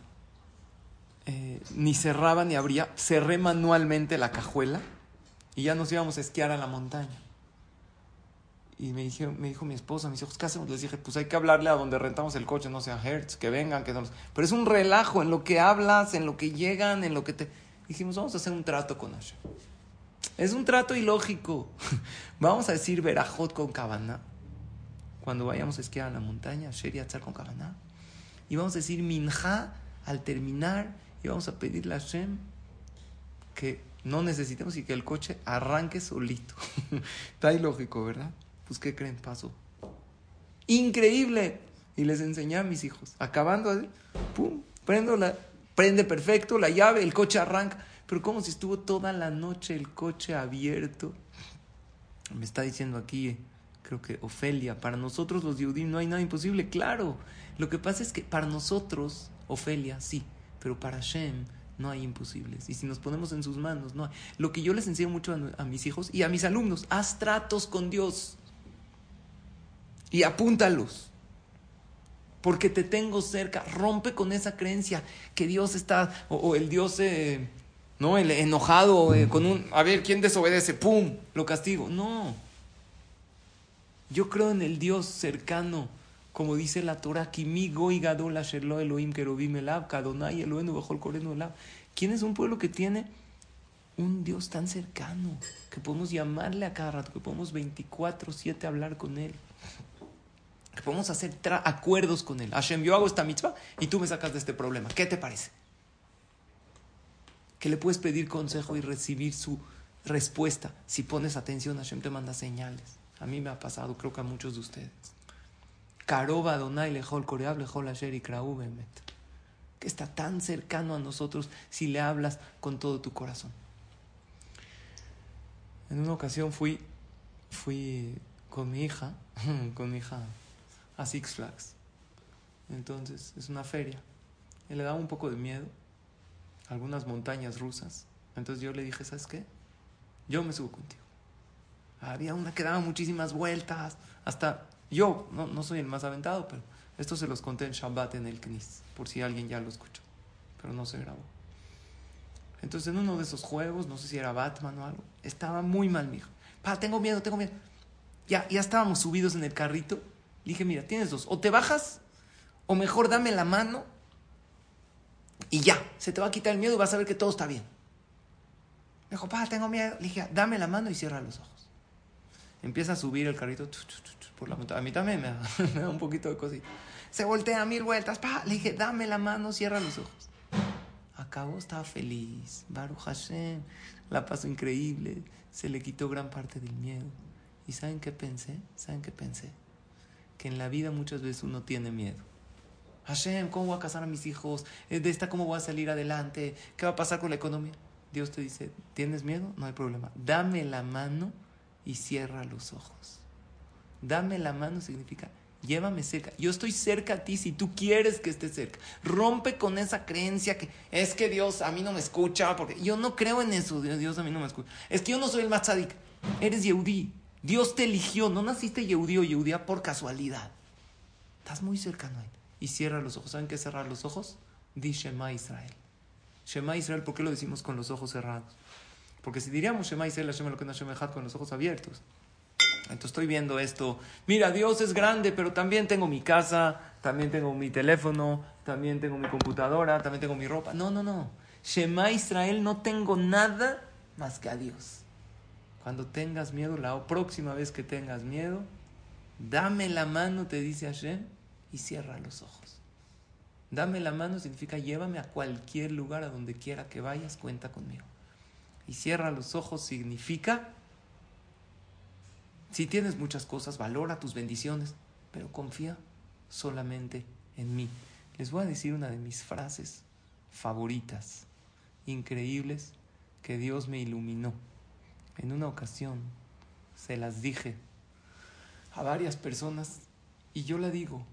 eh, ni cerraba ni abría. Cerré manualmente la cajuela y ya nos íbamos a esquiar a la montaña. Y me dijo, me dijo mi esposa, mis hijos, ¿qué hacemos? Les dije, pues hay que hablarle a donde rentamos el coche, no sea Hertz, que vengan, que no Pero es un relajo en lo que hablas, en lo que llegan, en lo que te... Dijimos, vamos a hacer un trato con Hashem. Es un trato ilógico. vamos a decir Berajot con Cabana. Cuando vayamos a esquiar a la montaña, Sheriatzar con Cabana. Y vamos a decir Minja al terminar. Y vamos a pedirle a Hashem que no necesitemos y que el coche arranque solito. Está ilógico, ¿verdad? Pues, ¿qué creen? Pasó. Increíble. Y les enseñé a mis hijos. Acabando así, pum, prendo la, prende perfecto la llave, el coche arranca. Pero como si estuvo toda la noche el coche abierto. Me está diciendo aquí, creo que Ofelia, para nosotros los judíos no hay nada imposible. Claro, lo que pasa es que para nosotros, Ofelia, sí, pero para Shem no hay imposibles. Y si nos ponemos en sus manos, no hay. Lo que yo les enseño mucho a, a mis hijos y a mis alumnos, haz tratos con Dios y apúntalos. Porque te tengo cerca. Rompe con esa creencia que Dios está, o, el Dios, eh, no, el enojado, eh, con un, a ver, ¿quién desobedece? ¡Pum! Lo castigo. No. Yo creo en el Dios cercano, como dice la Torah, Elohim. ¿Quién es un pueblo que tiene un Dios tan cercano, que podemos llamarle a cada rato, que podemos 24-7 hablar con Él? Que podemos hacer acuerdos con él. Hashem, yo hago esta mitzvah y tú me sacas de este problema. ¿Qué te parece? Que le puedes pedir consejo y recibir su respuesta. Si pones atención, Hashem te manda señales. A mí me ha pasado, creo que a muchos de ustedes. Karoba Donai Lejol Koreab Lejol Asher y Que está tan cercano a nosotros si le hablas con todo tu corazón. En una ocasión fui, fui con mi hija, con mi hija a Six Flags. Entonces, es una feria. Y le daba un poco de miedo. Algunas montañas rusas. Entonces yo le dije, ¿sabes qué? Yo me subo contigo. Había una que daba muchísimas vueltas. Hasta yo, no, no soy el más aventado, pero esto se los conté en Shabbat en el Knis, por si alguien ya lo escuchó. Pero no se grabó. Entonces en uno de esos juegos, no sé si era Batman o algo, estaba muy mal mi hijo. Pa, tengo miedo, tengo miedo. Ya, ya estábamos subidos en el carrito le dije, mira, tienes dos. O te bajas, o mejor dame la mano y ya, se te va a quitar el miedo y vas a ver que todo está bien. Me dijo, pa, tengo miedo. Le dije, dame la mano y cierra los ojos. Empieza a subir el carrito por la montaña. A mí también me da, un poquito de cosita. Se voltea mil vueltas. Pa, le dije, dame la mano, cierra los ojos. Acabó, estaba feliz. Baruch Hashem. La pasó increíble. Se le quitó gran parte del miedo. ¿Y saben qué pensé? ¿Saben qué pensé? Que en la vida muchas veces uno tiene miedo. Hashem, ¿cómo voy a casar a mis hijos? Eh, ¿De esta cómo voy a salir adelante? ¿Qué va a pasar con la economía? Dios te dice, ¿tienes miedo? No hay problema. Dame la mano y cierra los ojos. Dame la mano significa, llévame cerca. Yo estoy cerca a ti si tú quieres que esté cerca. Rompe con esa creencia que es que Dios a mí no me escucha, porque yo no creo en eso, Dios a mí no me escucha. Es que yo no soy el más tzadik. Eres Yehudi. Dios te eligió, no naciste Yehudí o Yehudía por casualidad. Estás muy cercano a él. Y cierra los ojos. ¿Saben qué es cerrar los ojos? Di Shema Israel. Shema Israel, ¿por qué lo decimos con los ojos cerrados? Porque si diríamos Shema Israel, Hashem lo que con los ojos abiertos. Entonces estoy viendo esto. Mira, Dios es grande, pero también tengo mi casa, también tengo mi teléfono, también tengo mi computadora, también tengo mi ropa. No, no, no. Shema Israel, no tengo nada más que a Dios. Cuando tengas miedo, la próxima vez que tengas miedo, dame la mano, te dice Hashem, y cierra los ojos. Dame la mano significa llévame a cualquier lugar, a donde quiera que vayas, cuenta conmigo. Y cierra los ojos significa, si tienes muchas cosas, valora tus bendiciones, pero confía solamente en mí. Les voy a decir una de mis frases favoritas, increíbles, que Dios me iluminó. En una ocasión se las dije a varias personas y yo la digo.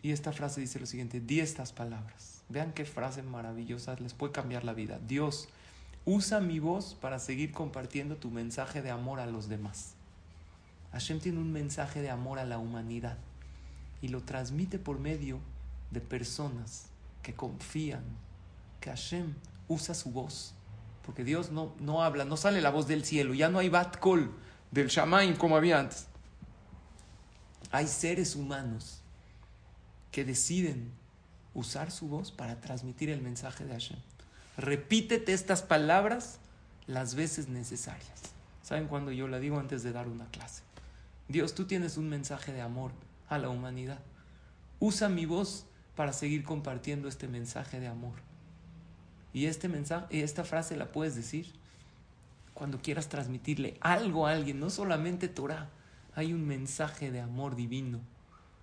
Y esta frase dice lo siguiente, di estas palabras. Vean qué frase maravillosa les puede cambiar la vida. Dios, usa mi voz para seguir compartiendo tu mensaje de amor a los demás. Hashem tiene un mensaje de amor a la humanidad y lo transmite por medio de personas que confían que Hashem usa su voz. Porque Dios no, no habla, no sale la voz del cielo, ya no hay bat kol del shamaim como había antes. Hay seres humanos que deciden usar su voz para transmitir el mensaje de Hashem. Repítete estas palabras las veces necesarias. ¿Saben cuando yo la digo antes de dar una clase? Dios, tú tienes un mensaje de amor a la humanidad. Usa mi voz para seguir compartiendo este mensaje de amor. Y este mensaje, esta frase la puedes decir cuando quieras transmitirle algo a alguien, no solamente Torah. Hay un mensaje de amor divino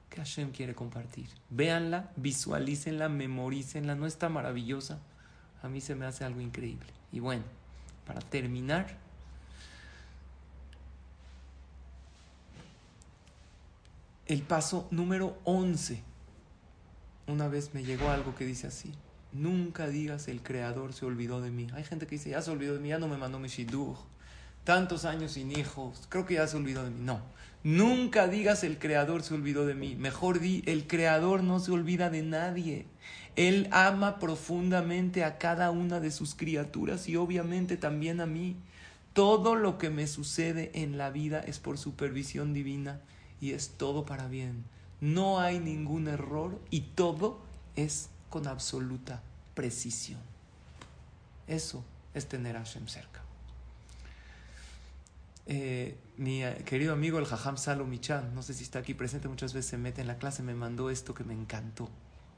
que Hashem quiere compartir. Véanla, visualícenla, memorícenla, no está maravillosa. A mí se me hace algo increíble. Y bueno, para terminar, el paso número 11. Una vez me llegó algo que dice así. Nunca digas el creador se olvidó de mí. Hay gente que dice, ya se olvidó de mí, ya no me mandó mi. Tantos años sin hijos, creo que ya se olvidó de mí. No, nunca digas el creador se olvidó de mí. Mejor di, el creador no se olvida de nadie. Él ama profundamente a cada una de sus criaturas y obviamente también a mí. Todo lo que me sucede en la vida es por supervisión divina y es todo para bien. No hay ningún error y todo es con absoluta precisión. Eso es tener a Hashem cerca. Eh, mi eh, querido amigo el Jajam Salo Michan, no sé si está aquí presente, muchas veces se mete en la clase, me mandó esto que me encantó.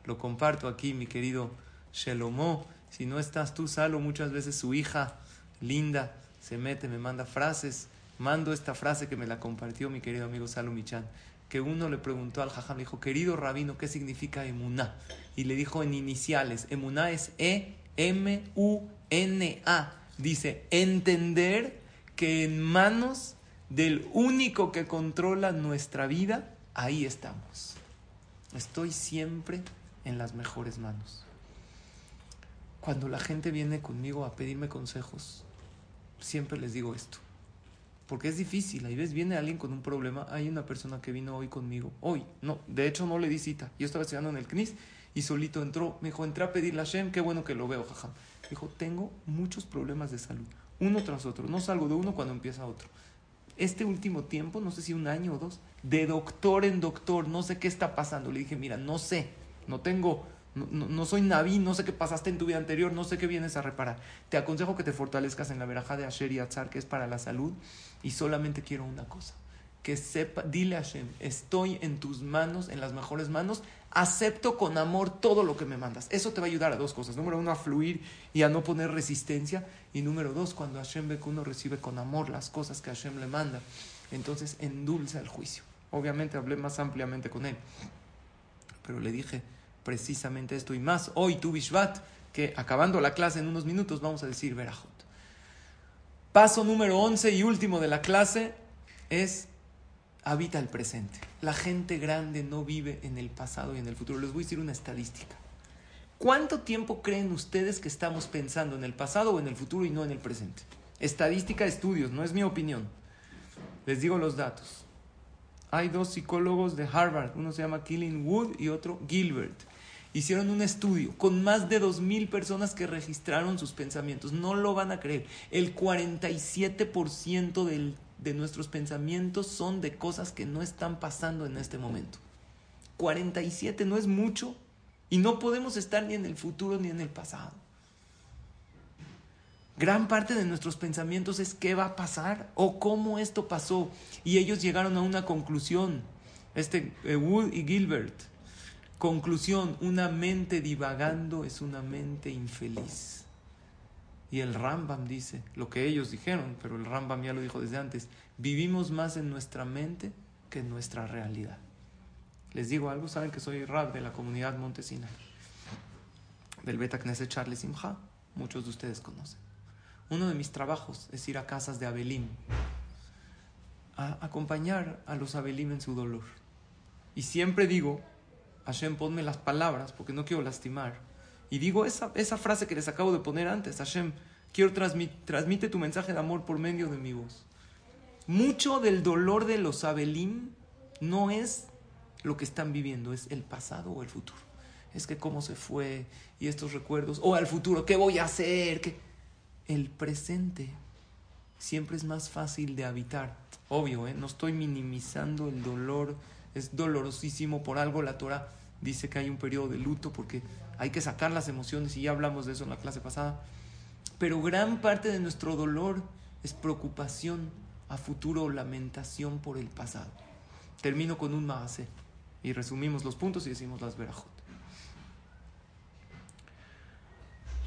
Lo comparto aquí, mi querido Shelomo. Si no estás tú, Salo, muchas veces su hija, Linda, se mete, me manda frases. Mando esta frase que me la compartió mi querido amigo Salo Michan que uno le preguntó al jajam, le dijo, querido rabino, ¿qué significa emuná? Y le dijo en iniciales, emuná es E-M-U-N-A. Dice, entender que en manos del único que controla nuestra vida, ahí estamos. Estoy siempre en las mejores manos. Cuando la gente viene conmigo a pedirme consejos, siempre les digo esto. Porque es difícil. Ahí ves, viene alguien con un problema. Hay una persona que vino hoy conmigo. Hoy. No, de hecho no le di cita. Yo estaba estudiando en el CNIS y solito entró. Me dijo, entré a pedirle a Shem. Qué bueno que lo veo, jaja. Dijo, tengo muchos problemas de salud. Uno tras otro. No salgo de uno cuando empieza otro. Este último tiempo, no sé si un año o dos, de doctor en doctor, no sé qué está pasando. Le dije, mira, no sé. No tengo no, soy Naví, no sé qué pasaste en tu vida anterior, no sé qué vienes a reparar. Te aconsejo que te fortalezcas en la veraja de Asher y Atzar, que es para la salud, y solamente quiero una cosa, que sepa, dile a Hashem, estoy en tus manos, en las mejores manos, acepto con amor todo lo que me mandas. Eso te va a ayudar a dos cosas. Número uno, a fluir y a no poner resistencia. Y número dos, cuando Hashem ve que uno recibe con amor las cosas que Hashem le manda, entonces endulza el juicio. Obviamente hablé más ampliamente con él, pero le dije, precisamente esto y más. Hoy tu Bishvat, que acabando la clase en unos minutos vamos a decir Berajot. Paso número 11 y último de la clase es habita el presente. La gente grande no vive en el pasado y en el futuro. Les voy a decir una estadística. ¿Cuánto tiempo creen ustedes que estamos pensando en el pasado o en el futuro y no en el presente? Estadística, estudios, no es mi opinión. Les digo los datos. Hay dos psicólogos de Harvard, uno se llama Killing Wood y otro Gilbert hicieron un estudio con más de 2.000 personas que registraron sus pensamientos. No lo van a creer. El 47% de nuestros pensamientos son de cosas que no están pasando en este momento. 47 no es mucho y no podemos estar ni en el futuro ni en el pasado. Gran parte de nuestros pensamientos es qué va a pasar o cómo esto pasó. Y ellos llegaron a una conclusión, este eh, Wood y Gilbert Conclusión, una mente divagando es una mente infeliz. Y el Rambam dice, lo que ellos dijeron, pero el Rambam ya lo dijo desde antes, vivimos más en nuestra mente que en nuestra realidad. Les digo algo, saben que soy rab de la comunidad Montesina, del Beta Knesset Charles Simha, muchos de ustedes conocen. Uno de mis trabajos es ir a casas de Abelim, a acompañar a los Abelim en su dolor. Y siempre digo, Hashem, ponme las palabras porque no quiero lastimar. Y digo esa, esa frase que les acabo de poner antes, Hashem, quiero transmitir transmite tu mensaje de amor por medio de mi voz. Mucho del dolor de los Abelim no es lo que están viviendo, es el pasado o el futuro. Es que cómo se fue y estos recuerdos, o al futuro, ¿qué voy a hacer? ¿Qué? el presente siempre es más fácil de habitar. Obvio, ¿eh? no estoy minimizando el dolor, es dolorosísimo por algo. La Torah dice que hay un periodo de luto porque hay que sacar las emociones y ya hablamos de eso en la clase pasada. Pero gran parte de nuestro dolor es preocupación a futuro lamentación por el pasado. Termino con un maase y resumimos los puntos y decimos las verajot.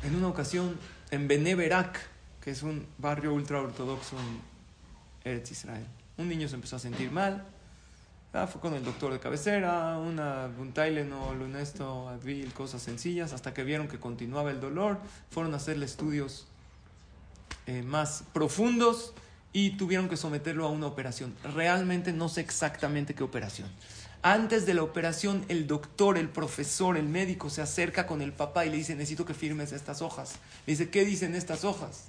En una ocasión en Beneverak, que es un barrio ultra ortodoxo en Eretz Israel. Un niño se empezó a sentir mal, ah, fue con el doctor de cabecera, una, un Tylenol, un Advil, cosas sencillas, hasta que vieron que continuaba el dolor, fueron a hacerle estudios eh, más profundos y tuvieron que someterlo a una operación. Realmente no sé exactamente qué operación. Antes de la operación, el doctor, el profesor, el médico se acerca con el papá y le dice, necesito que firmes estas hojas. Le dice, ¿qué dicen estas hojas?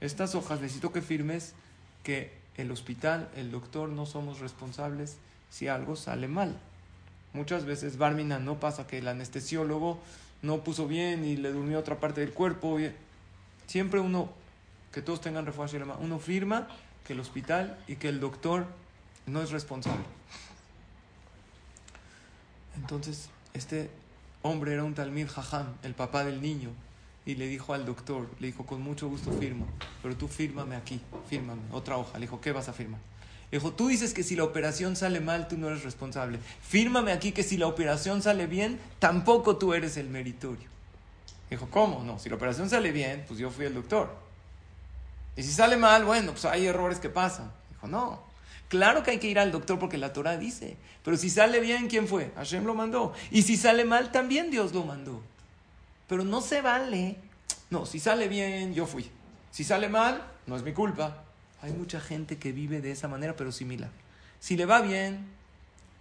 Estas hojas necesito que firmes que el hospital, el doctor, no somos responsables si algo sale mal. Muchas veces, Barmina, no pasa que el anestesiólogo no puso bien y le durmió otra parte del cuerpo. Siempre uno, que todos tengan refuerzo, uno firma que el hospital y que el doctor no es responsable. Entonces, este hombre era un talmid jajam, el papá del niño, y le dijo al doctor, le dijo, con mucho gusto firmo, pero tú fírmame aquí, fírmame, otra hoja. Le dijo, ¿qué vas a firmar? Le dijo, tú dices que si la operación sale mal, tú no eres responsable. Fírmame aquí que si la operación sale bien, tampoco tú eres el meritorio. Le dijo, ¿cómo? No, si la operación sale bien, pues yo fui el doctor. Y si sale mal, bueno, pues hay errores que pasan. Dijo, no, Claro que hay que ir al doctor porque la Torah dice. Pero si sale bien, ¿quién fue? Hashem lo mandó. Y si sale mal, también Dios lo mandó. Pero no se vale. No, si sale bien, yo fui. Si sale mal, no es mi culpa. Hay mucha gente que vive de esa manera, pero similar. Si le va bien,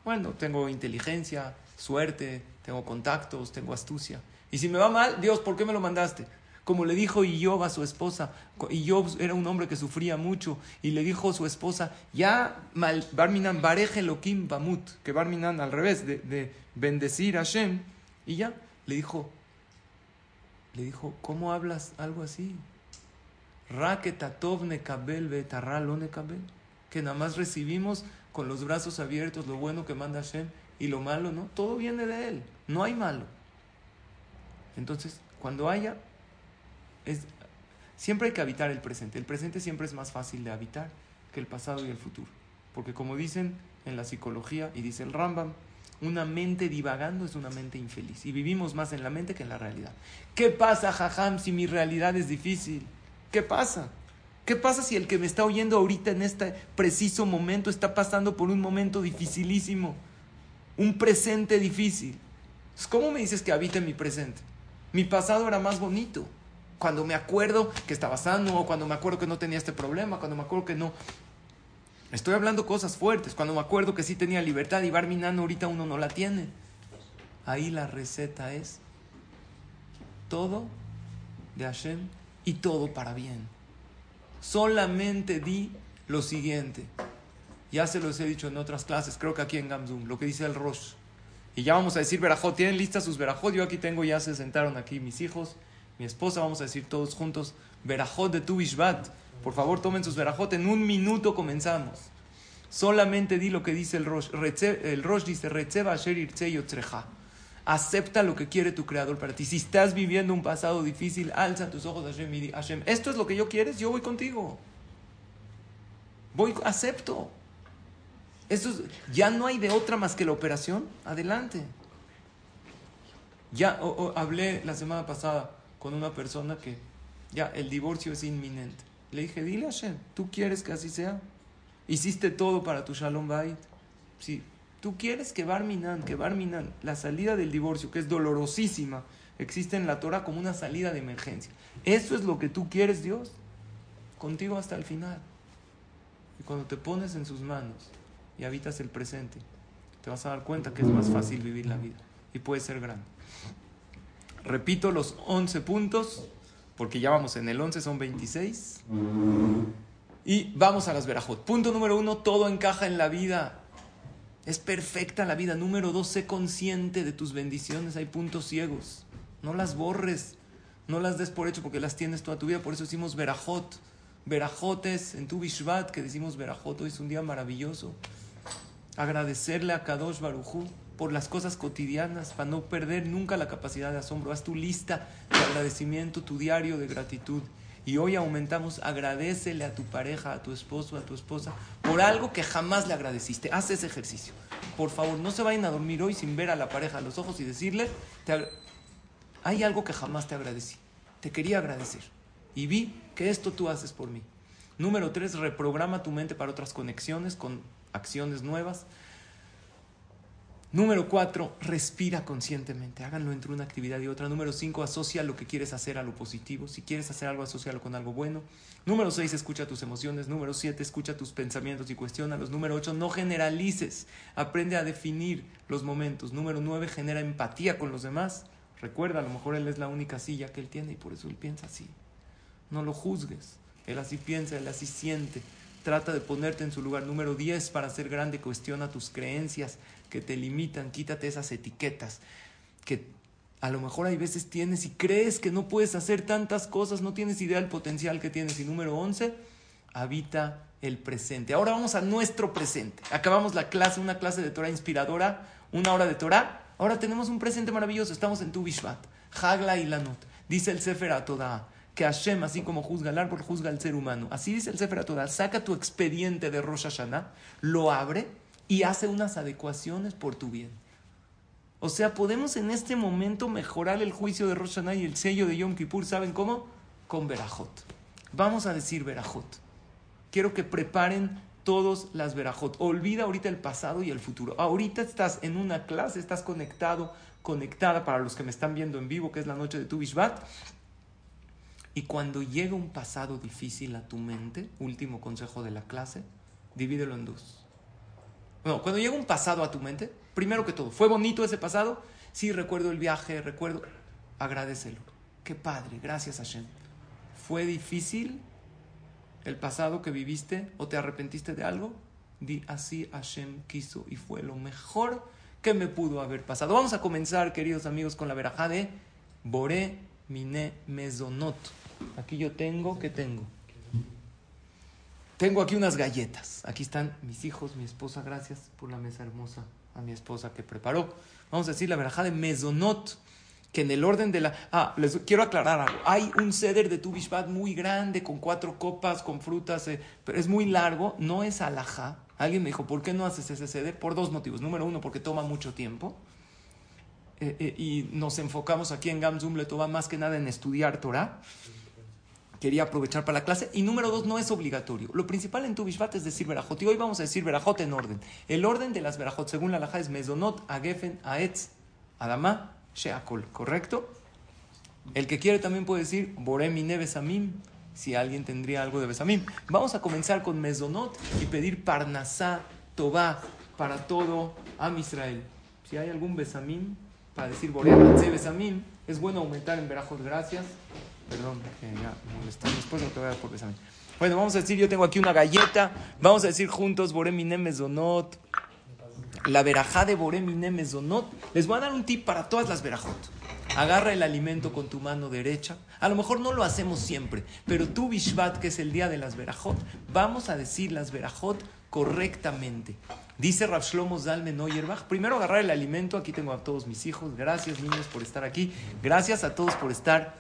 bueno, tengo inteligencia, suerte, tengo contactos, tengo astucia. Y si me va mal, Dios, ¿por qué me lo mandaste? como le dijo Iyob a su esposa. Iyob era un hombre que sufría mucho y le dijo a su esposa, ya Barminan bareje lokim bamut, que Barminan al revés, de, bendecir a Hashem. Y ya, le dijo, le dijo, ¿cómo hablas algo así? Que nada más recibimos con los brazos abiertos lo bueno que manda Hashem y lo malo, ¿no? Todo viene de él, no hay malo. Entonces, cuando haya es, siempre hay que habitar el presente. El presente siempre es más fácil de habitar que el pasado y el futuro. Porque como dicen en la psicología y dice el Rambam, una mente divagando es una mente infeliz. Y vivimos más en la mente que en la realidad. ¿Qué pasa, jajam, si mi realidad es difícil? ¿Qué pasa? ¿Qué pasa si el que me está oyendo ahorita en este preciso momento está pasando por un momento dificilísimo? Un presente difícil. ¿Cómo me dices que habite mi presente? Mi pasado era más bonito cuando me acuerdo que estaba sano, o cuando me acuerdo que no tenía este problema, cuando me acuerdo que no. Estoy hablando cosas fuertes, cuando me acuerdo que sí tenía libertad y Barminano ahorita uno no la tiene. Ahí la receta es todo de Hashem y todo para bien. Solamente di lo siguiente. Ya se los he dicho en otras clases, creo que aquí en Gamzum, lo que dice el Rosh. Y ya vamos a decir verajot. ¿Tienen listas sus verajot? Yo aquí tengo, ya se sentaron aquí mis hijos mi esposa, vamos a decir todos juntos, verajot de tu Bishvat. Por favor, tomen sus verajot. En un minuto comenzamos. Solamente di lo que dice el Rosh. El Rosh dice, Acepta lo que quiere tu creador para ti. Si estás viviendo un pasado difícil, alza tus ojos a Hashem y di, Hashem, esto es lo que yo quieres, yo voy contigo. Voy, acepto. Eso ya no hay de otra más que la operación. Adelante. Ya hablé la semana pasada con una persona que ya el divorcio es inminente. Le dije, dile a Hashem, ¿tú quieres que así sea? Hiciste todo para tu Shalom Bait. Si tú quieres que Barminan, que Barminan, la salida del divorcio, que es dolorosísima, existe en la Torah como una salida de emergencia. ¿Eso es lo que tú quieres, Dios? Contigo hasta el final. Y cuando te pones en sus manos y habitas el presente, te vas a dar cuenta que es más fácil vivir la vida y puede ser grande. Repito los 11 puntos, porque ya vamos en el 11, son 26. Y vamos a las verajot. Punto número uno, todo encaja en la vida. Es perfecta la vida. Número dos, sé consciente de tus bendiciones. Hay puntos ciegos. No las borres. No las des por hecho porque las tienes toda tu vida. Por eso decimos verajot. Verajotes en tu Bishvat, que decimos verajot. Hoy es un día maravilloso. Agradecerle a Kadosh Barujú por las cosas cotidianas, para no perder nunca la capacidad de asombro. Haz tu lista de agradecimiento, tu diario de gratitud. Y hoy aumentamos, agradecele a tu pareja, a tu esposo, a tu esposa, por algo que jamás le agradeciste. Haz ese ejercicio. Por favor, no se vayan a dormir hoy sin ver a la pareja a los ojos y decirle, hay algo que jamás te agradecí. Te quería agradecer. Y vi que esto tú haces por mí. Número tres, reprograma tu mente para otras conexiones con acciones nuevas. Número cuatro, respira conscientemente. Háganlo entre una actividad y otra. Número cinco, asocia lo que quieres hacer a lo positivo. Si quieres hacer algo, asocialo con algo bueno. Número seis, escucha tus emociones. Número siete, escucha tus pensamientos y los Número ocho, no generalices. Aprende a definir los momentos. Número nueve, genera empatía con los demás. Recuerda, a lo mejor él es la única silla que él tiene y por eso él piensa así. No lo juzgues. Él así piensa, él así siente. Trata de ponerte en su lugar. Número 10, para ser grande, cuestiona tus creencias que te limitan, quítate esas etiquetas que a lo mejor hay veces tienes y crees que no puedes hacer tantas cosas, no tienes idea del potencial que tienes. Y número 11, habita el presente. Ahora vamos a nuestro presente. Acabamos la clase, una clase de Torah inspiradora, una hora de Torah. Ahora tenemos un presente maravilloso. Estamos en Tu Bishvat, Hagla y Lanot. Dice el Sefer Atodah que Hashem, así como juzga el árbol, juzga al ser humano. Así dice el Sefer Atodah. Saca tu expediente de Rosh Hashanah, lo abre y hace unas adecuaciones por tu bien. O sea, podemos en este momento mejorar el juicio de Rosh y el sello de Yom Kippur, ¿saben cómo? Con Berajot. Vamos a decir Berajot. Quiero que preparen todos las Berajot. Olvida ahorita el pasado y el futuro. Ahorita estás en una clase, estás conectado, conectada para los que me están viendo en vivo, que es la noche de tu Bishvat. Y cuando llega un pasado difícil a tu mente, último consejo de la clase, divídelo en dos. Bueno, cuando llega un pasado a tu mente, primero que todo, ¿fue bonito ese pasado? Sí, recuerdo el viaje, recuerdo. Agradecelo. Qué padre, gracias Hashem. ¿Fue difícil el pasado que viviste o te arrepentiste de algo? Di así Hashem quiso y fue lo mejor que me pudo haber pasado. Vamos a comenzar, queridos amigos, con la verajá de Boré Mine Mezonot. Aquí yo tengo, ¿qué tengo? Tengo aquí unas galletas. Aquí están mis hijos, mi esposa. Gracias por la mesa hermosa a mi esposa que preparó. Vamos a decir la verajá de Mezonot, que en el orden de la... Ah, les quiero aclarar algo. Hay un ceder de tu muy grande, con cuatro copas, con frutas, eh, pero es muy largo, no es alajá. Alguien me dijo, ¿por qué no haces ese ceder? Por dos motivos. Número uno, porque toma mucho tiempo. Eh, eh, y nos enfocamos aquí en Gamzum, le toma más que nada en estudiar Torah quería aprovechar para la clase. Y número dos, no es obligatorio. Lo principal en tu Bishvat es decir Berajot. Y hoy vamos a decir Berajot en orden. El orden de las Berajot, según la Laja, es Mezonot, Agefen, Aetz, Adama, Sheakol. ¿Correcto? El que quiere también puede decir Boremine Besamim, si alguien tendría algo de Besamim. Vamos a comenzar con Mezonot y pedir Parnasá, Tobá, para todo Am Israel. Si hay algún Besamim, para decir Boremine Besamim, es bueno aumentar en Berajot. Gracias. Perdón, que ya. Después no te voy a dar por. Bueno, vamos a decir, yo tengo aquí una galleta. Vamos a decir juntos, Boremine Mezonot. La verajá de Boremine Mezonot. Les voy a dar un tip para todas las verajot. Agarra el alimento con tu mano derecha. A lo mejor no lo hacemos siempre, pero tú, Bishvat, que es el día de las verajot, vamos a decir las verajot correctamente. Dice Rav Shlomo Zalmen Neuerbach, primero agarrar el alimento, aquí tengo a todos mis hijos, gracias niños por estar aquí, gracias a todos por estar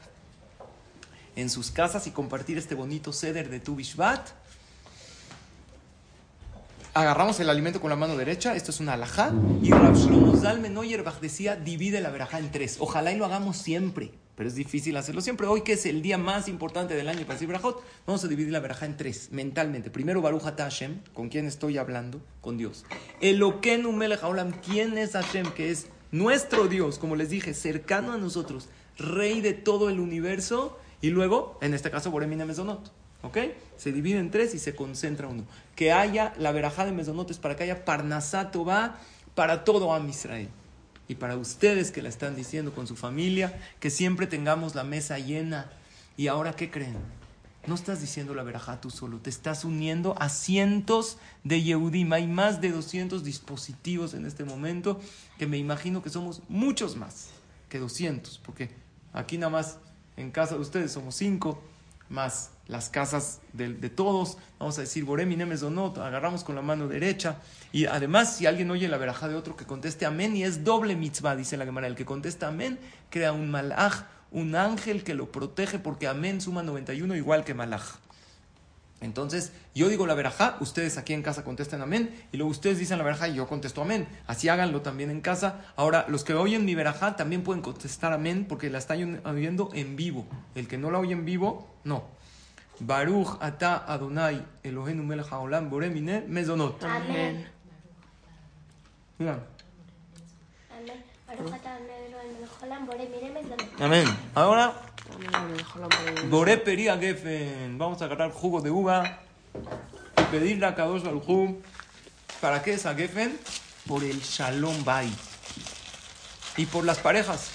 en sus casas y compartir este bonito ceder de Tu Bishvat. agarramos el alimento con la mano derecha, esto es una alajá, y Rav Shlomo Zalman Auerbach decía, divide la verajá en tres. Ojalá y lo hagamos siempre, pero es difícil hacerlo siempre. Hoy que es el día más importante del año para decir verajot, vamos a dividir la verajá en tres, mentalmente. Primero Baruch Hashem, ¿con quién estoy hablando? Con Dios. Eloquenu Melech Haolam, ¿quién es Hashem? Que es nuestro Dios, como les dije, cercano a nosotros, rey de todo el universo, y luego, en este caso, Boremine Mesonot. ¿Ok? Se divide en tres y se concentra uno. Que haya la verajá de mesonotes para que haya Parnasato va para todo Am Israel. Y para ustedes que la están diciendo con su familia, que siempre tengamos la mesa llena. ¿Y ahora qué creen? No estás diciendo la verajá tú solo, te estás uniendo a cientos de Yehudim. Hay más de 200 dispositivos en este momento, que me imagino que somos muchos más que 200, porque aquí nada más en casa de ustedes somos cinco, más las casas de, todos. Vamos a decir, Boremi Nemes Donot, agarramos con la mano derecha. Y además, si alguien oye la verajá de otro que conteste amén, y es doble mitzvah, dice la Gemara. El que contesta amén crea un malaj, un ángel que lo protege, porque amén suma 91 igual que malaj. Entonces, yo digo la verajá, ustedes aquí en casa contesten amén, y luego ustedes dicen la verajá y yo contesto amén. Así háganlo también en casa. Ahora, los que oyen mi verajá también pueden contestar amén porque la están oyendo en vivo. El que no la oye en vivo, no. Baruch ata Adonai Eloheinu melech haolam bore mine mezonot. Amén. Amén. Ahora. Boré Pería Gefen. Vamos a agarrar jugo de uva y pedirle a Kadosh Baruj ¿Para qué es a Gefen? Por el Shalom Bay. Y por las parejas.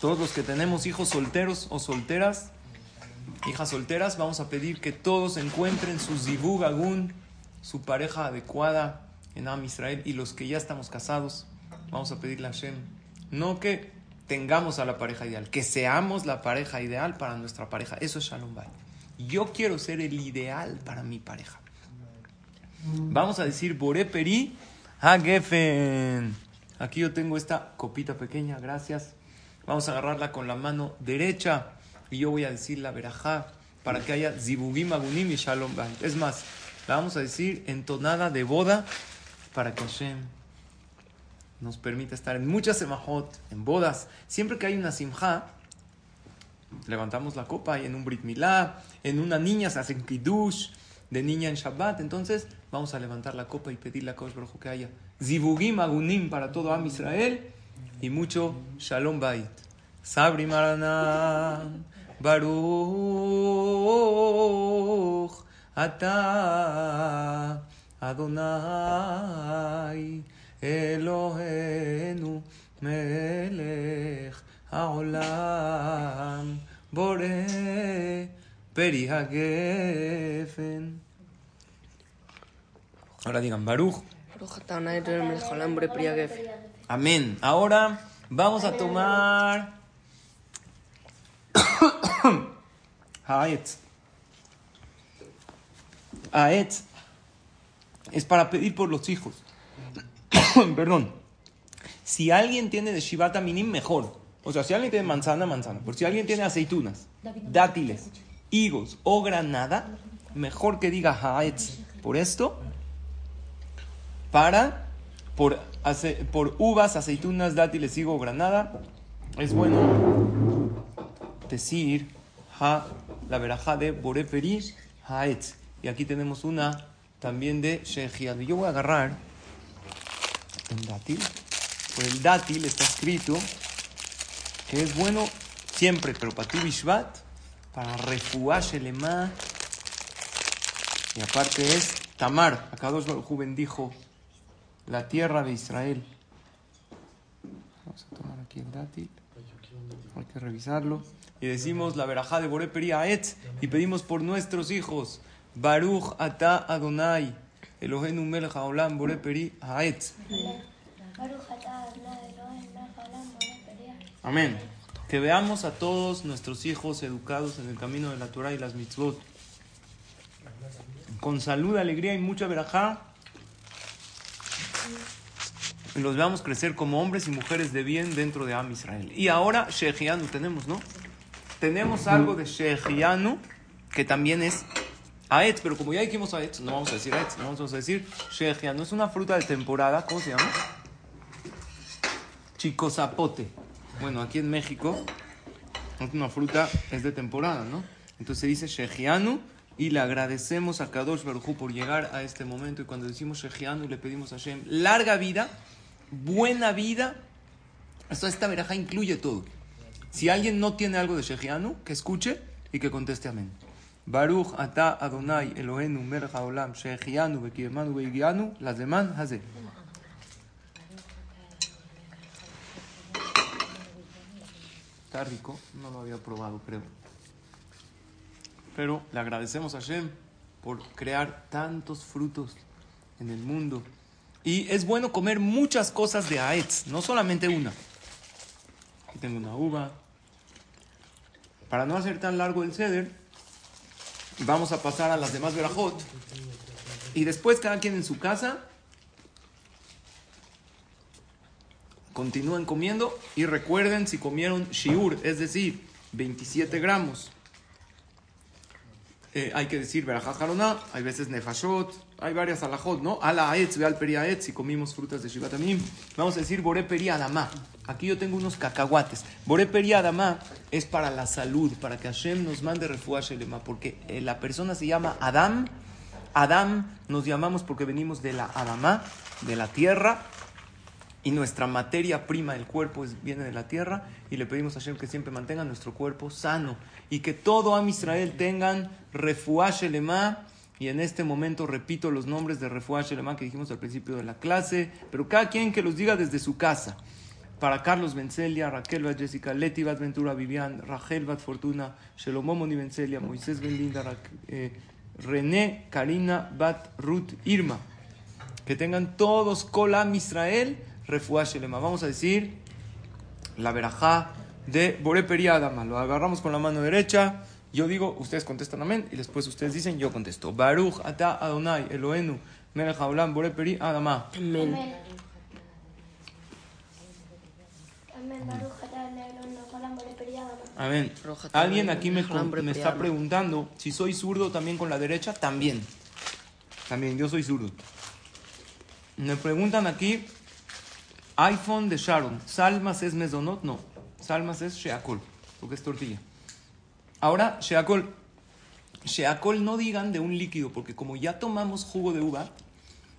Todos los que tenemos hijos solteros o solteras, hijas solteras, vamos a pedir que todos encuentren su Zibug su pareja adecuada en Am Israel. Y los que ya estamos casados, vamos a pedirle a Hashem. No que tengamos a la pareja ideal, que seamos la pareja ideal para nuestra pareja. Eso es Shalom Bay. Yo quiero ser el ideal para mi pareja. Vamos a decir Boré Peri Hagefen. Aquí yo tengo esta copita pequeña, gracias. Vamos a agarrarla con la mano derecha y yo voy a decir la verajá para que haya Zibugim Agunim y Shalom Bay. Es más, la vamos a decir entonada de boda para que Hashem nos permita estar en muchas semajot, en bodas. Siempre que hay una simja, levantamos la copa y en un brit milá, en una niña se hacen kiddush, de niña en Shabbat. Entonces vamos a levantar la copa y pedirle a Kosh Baruj que haya zibugim agunim para todo Am Israel y mucho shalom bait. Sabri Maranan, Baruch, Ata, Adonai, Elohenu, Melech, Haolam, Bore, Peri Hagefen. Ahora digan Baruch. Eloheinu. Amén. Ahora vamos a tomar Haet. Haet es para pedir por los hijos. Perdón. Si alguien tiene de Shibata Minim, mejor. O sea, si alguien tiene manzana, manzana. Pero si alguien tiene aceitunas, dátiles, higos o granada, mejor que diga Haet por esto para por, ace- por uvas, aceitunas, dátiles, higo o granada. Es bueno decir ha, la verajá de Boreperi Haet. Y aquí tenemos una también de Shechiad. Yo voy a agarrar un dátil. Por el dátil está escrito que es bueno siempre, pero para tu Bishvat, para refuá Shelema. Y aparte es Tamar. Acá dos bendijo la tierra de Israel. Vamos a tomar aquí el dátil. Hay que revisarlo. Y decimos la verajá de Boreperi Aet y pedimos por nuestros hijos. Baruch ata Adonai. Elohenu melech haolam peri hagef. Amén. Que veamos a todos nuestros hijos educados en el camino de la Torah y las mitzvot. Con salud, alegría y mucha verajá. Y los veamos crecer como hombres y mujeres de bien dentro de Am Israel. Y ahora Shechianu tenemos, ¿no? Tenemos algo de Shechianu que también es Aetz, pero como ya dijimos Aetz, no vamos a decir Aetz, no vamos a decir Shejianu. Es una fruta de temporada, ¿cómo se llama? Chico zapote. Bueno, aquí en México es una fruta, es de temporada, ¿no? Entonces se dice Shejianu y le agradecemos a Kadosh Baruj Hu por llegar a este momento. Y cuando decimos Shejianu le pedimos a Shem larga vida, buena vida. Esto, esta veraja incluye todo. Si alguien no tiene algo de Shejianu, que escuche y que conteste amén. Baruch ata Adonai Elohenu melech haolam shechianu vekiyemanu veigianu las demás haze. Está rico, no lo había probado, creo. Pero le agradecemos a Shem por crear tantos frutos en el mundo. Y es bueno comer muchas cosas de Aetz, no solamente una. Aquí tengo una uva. Para no hacer tan largo el ceder, vamos a pasar a las demás verajot. Y después cada quien en su casa continúen comiendo y recuerden si comieron shiur, es decir, 27 gramos. Eh, hay que decir verajá jaroná, hay veces nefashot, hay varias alajot, ¿no? Ala aetz, ve al periaetz, si comimos frutas de shivatamim. Vamos a decir boré peri adamá. Aquí yo tengo unos cacahuates. Boré peri adamá es para la salud, para que Hashem nos mande refuaje lema, porque eh, la persona se llama Adam. Adam nos llamamos porque venimos de la Adamá, de la tierra, y nuestra materia prima del cuerpo viene de la tierra y le pedimos a Hashem que siempre mantenga nuestro cuerpo sano y que todo Am Israel tengan refuaje lema y en este momento repito los nombres de refuaje lema que dijimos al principio de la clase pero cada quien que los diga desde su casa. Para Carlos Bencelia, Raquel Bat Jessica, Leti Bat Ventura Vivian, Rachel Bat Fortuna, Shelomo Moni Bencelia, Moisés Ben Linda, Ra- eh, René Karina Bat Ruth Irma. Que tengan todos Kolam Israel, Refuash Lema. Vamos a decir la verajá de Boré Peri Adama. Lo agarramos con la mano derecha. Yo digo, ustedes contestan amén. Y después ustedes dicen, yo contesto. Baruch ata Adonai Elohenu Melech Haolam Boré Peri Adama. Amén. Amén. Alguien aquí me, me está preguntando si soy zurdo también con la derecha. También. También, yo soy zurdo. Me preguntan aquí, iPhone de Sharon, ¿Salmas es mesonot? No, Salmas es Sheakol, porque es tortilla. Ahora, Sheakol. Sheakol no digan de un líquido, porque como ya tomamos jugo de uva,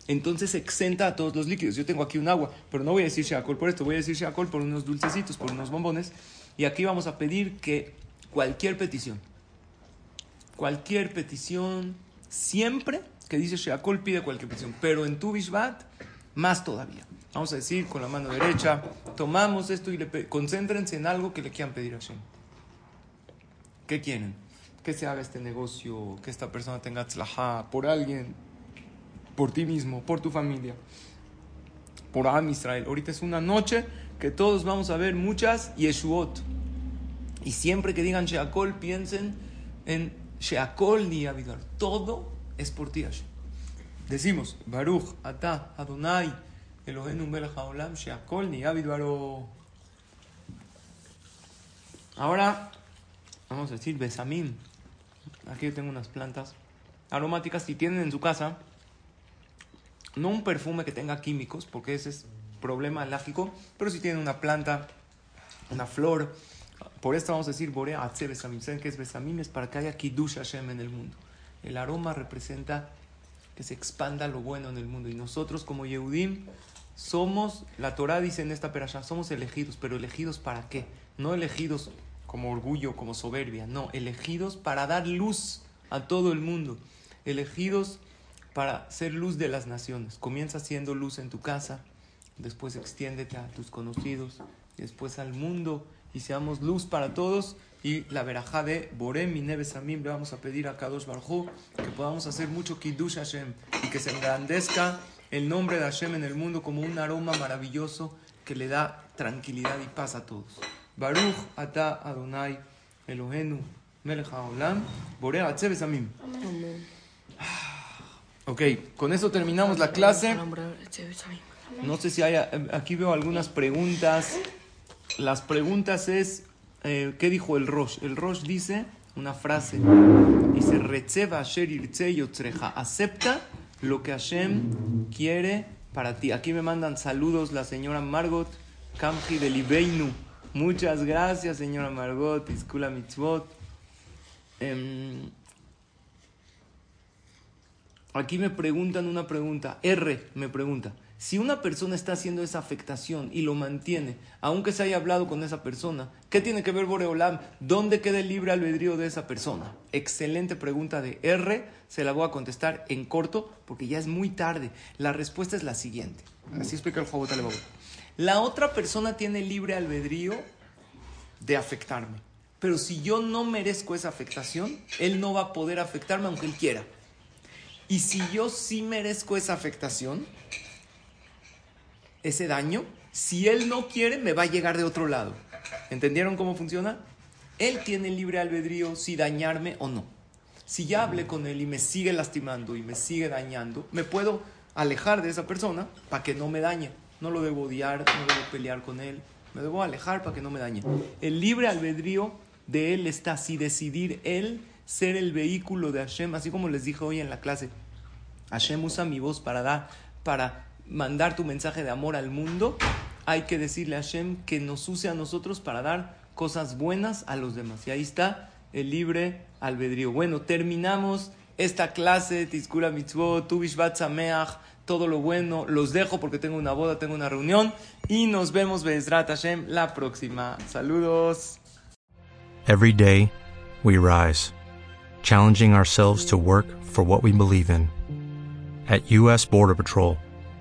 entonces exenta a todos los líquidos. Yo tengo aquí un agua, pero no voy a decir Sheakol por esto, voy a decir Sheakol por unos dulcecitos, por unos bombones. Y aquí vamos a pedir que cualquier petición, cualquier petición, siempre que dice Sheakol pide cualquier petición, pero en tu Bishvat, más todavía. Vamos a decir con la mano derecha, tomamos esto y le concéntrense en algo que le quieran pedir a Hashem. ¿Qué quieren? Que se haga este negocio, que esta persona tenga tzlajá por alguien, por ti mismo, por tu familia, por Am Israel. Ahorita es una noche que todos vamos a ver muchas Yeshuot. Y siempre que digan Sheakol, piensen en Sheakol ni Avidar. Todo es por ti, Hashem. Decimos, Baruch, Ata, Adonai, Ahora vamos a decir Besamim. Aquí yo tengo unas plantas aromáticas. Si tienen en su casa, no un perfume que tenga químicos, porque ese es problema alágico, pero si tienen una planta, una flor, por esto vamos a decir Borea Atze Besamim. ¿Saben qué es Besamim? Es para que haya Kiddush Hashem en el mundo. El aroma representa que se expanda lo bueno en el mundo. Y nosotros como Yehudim somos, la Torah dice en esta perashá, somos elegidos, pero elegidos para qué? No elegidos como orgullo, como soberbia, no, elegidos para dar luz a todo el mundo, elegidos para ser luz de las naciones. Comienza siendo luz en tu casa, después extiéndete a tus conocidos, después al mundo, y seamos luz para todos. Y la verajá de Borem y Nebesamim le vamos a pedir a Kadosh Barjú que podamos hacer mucho Kiddush Hashem y que se engrandezca el nombre de Hashem en el mundo como un aroma maravilloso que le da tranquilidad y paz a todos. Baruch ata Adonai Elohenu melech haolam Besamim. Amén. Ok, con eso terminamos la clase. No sé si hay, aquí veo algunas preguntas. Las preguntas es, eh, ¿qué dijo el Rosh? El Rosh dice una frase Dice. Acepta lo que Hashem quiere para ti. Aquí me mandan saludos la señora Margot Kamji de Libeinu. Muchas gracias, señora Margot. Iskula mitzvot. Em, aquí me preguntan una pregunta. R me pregunta. Si una persona está haciendo esa afectación y lo mantiene, aunque se haya hablado con esa persona, ¿qué tiene que ver Boreolam? ¿Dónde queda el libre albedrío de esa persona? Excelente pregunta de R, se la voy a contestar en corto porque ya es muy tarde. La respuesta es la siguiente. Así explica el Jobot. La otra persona tiene libre albedrío de afectarme. Pero si yo no merezco esa afectación, él no va a poder afectarme aunque él quiera. Y si yo sí merezco esa afectación, ese daño, si él no quiere, me va a llegar de otro lado. ¿Entendieron cómo funciona? Él tiene libre albedrío si dañarme o no. Si ya hablé con él y me sigue lastimando y me sigue dañando, me puedo alejar de esa persona para que no me dañe. No lo debo odiar, no debo pelear con él. Me debo alejar para que no me dañe. El libre albedrío de él está si decidir él ser el vehículo de Hashem, así como les dije hoy en la clase. Hashem usa mi voz para dar, para mandar tu mensaje de amor al mundo. Hay que decirle a Hashem que nos use a nosotros para dar cosas buenas a los demás. Y ahí está el libre albedrío. Bueno, terminamos esta clase, Tizkura Mitzvot, Tu Bishvat Sameach, todo lo bueno. Los dejo porque tengo una boda, tengo una reunión. Y nos vemos, Bezrat Hashem, la próxima. Saludos. Every day, we rise, challenging ourselves to work for what we believe in. At U.S. Border Patrol,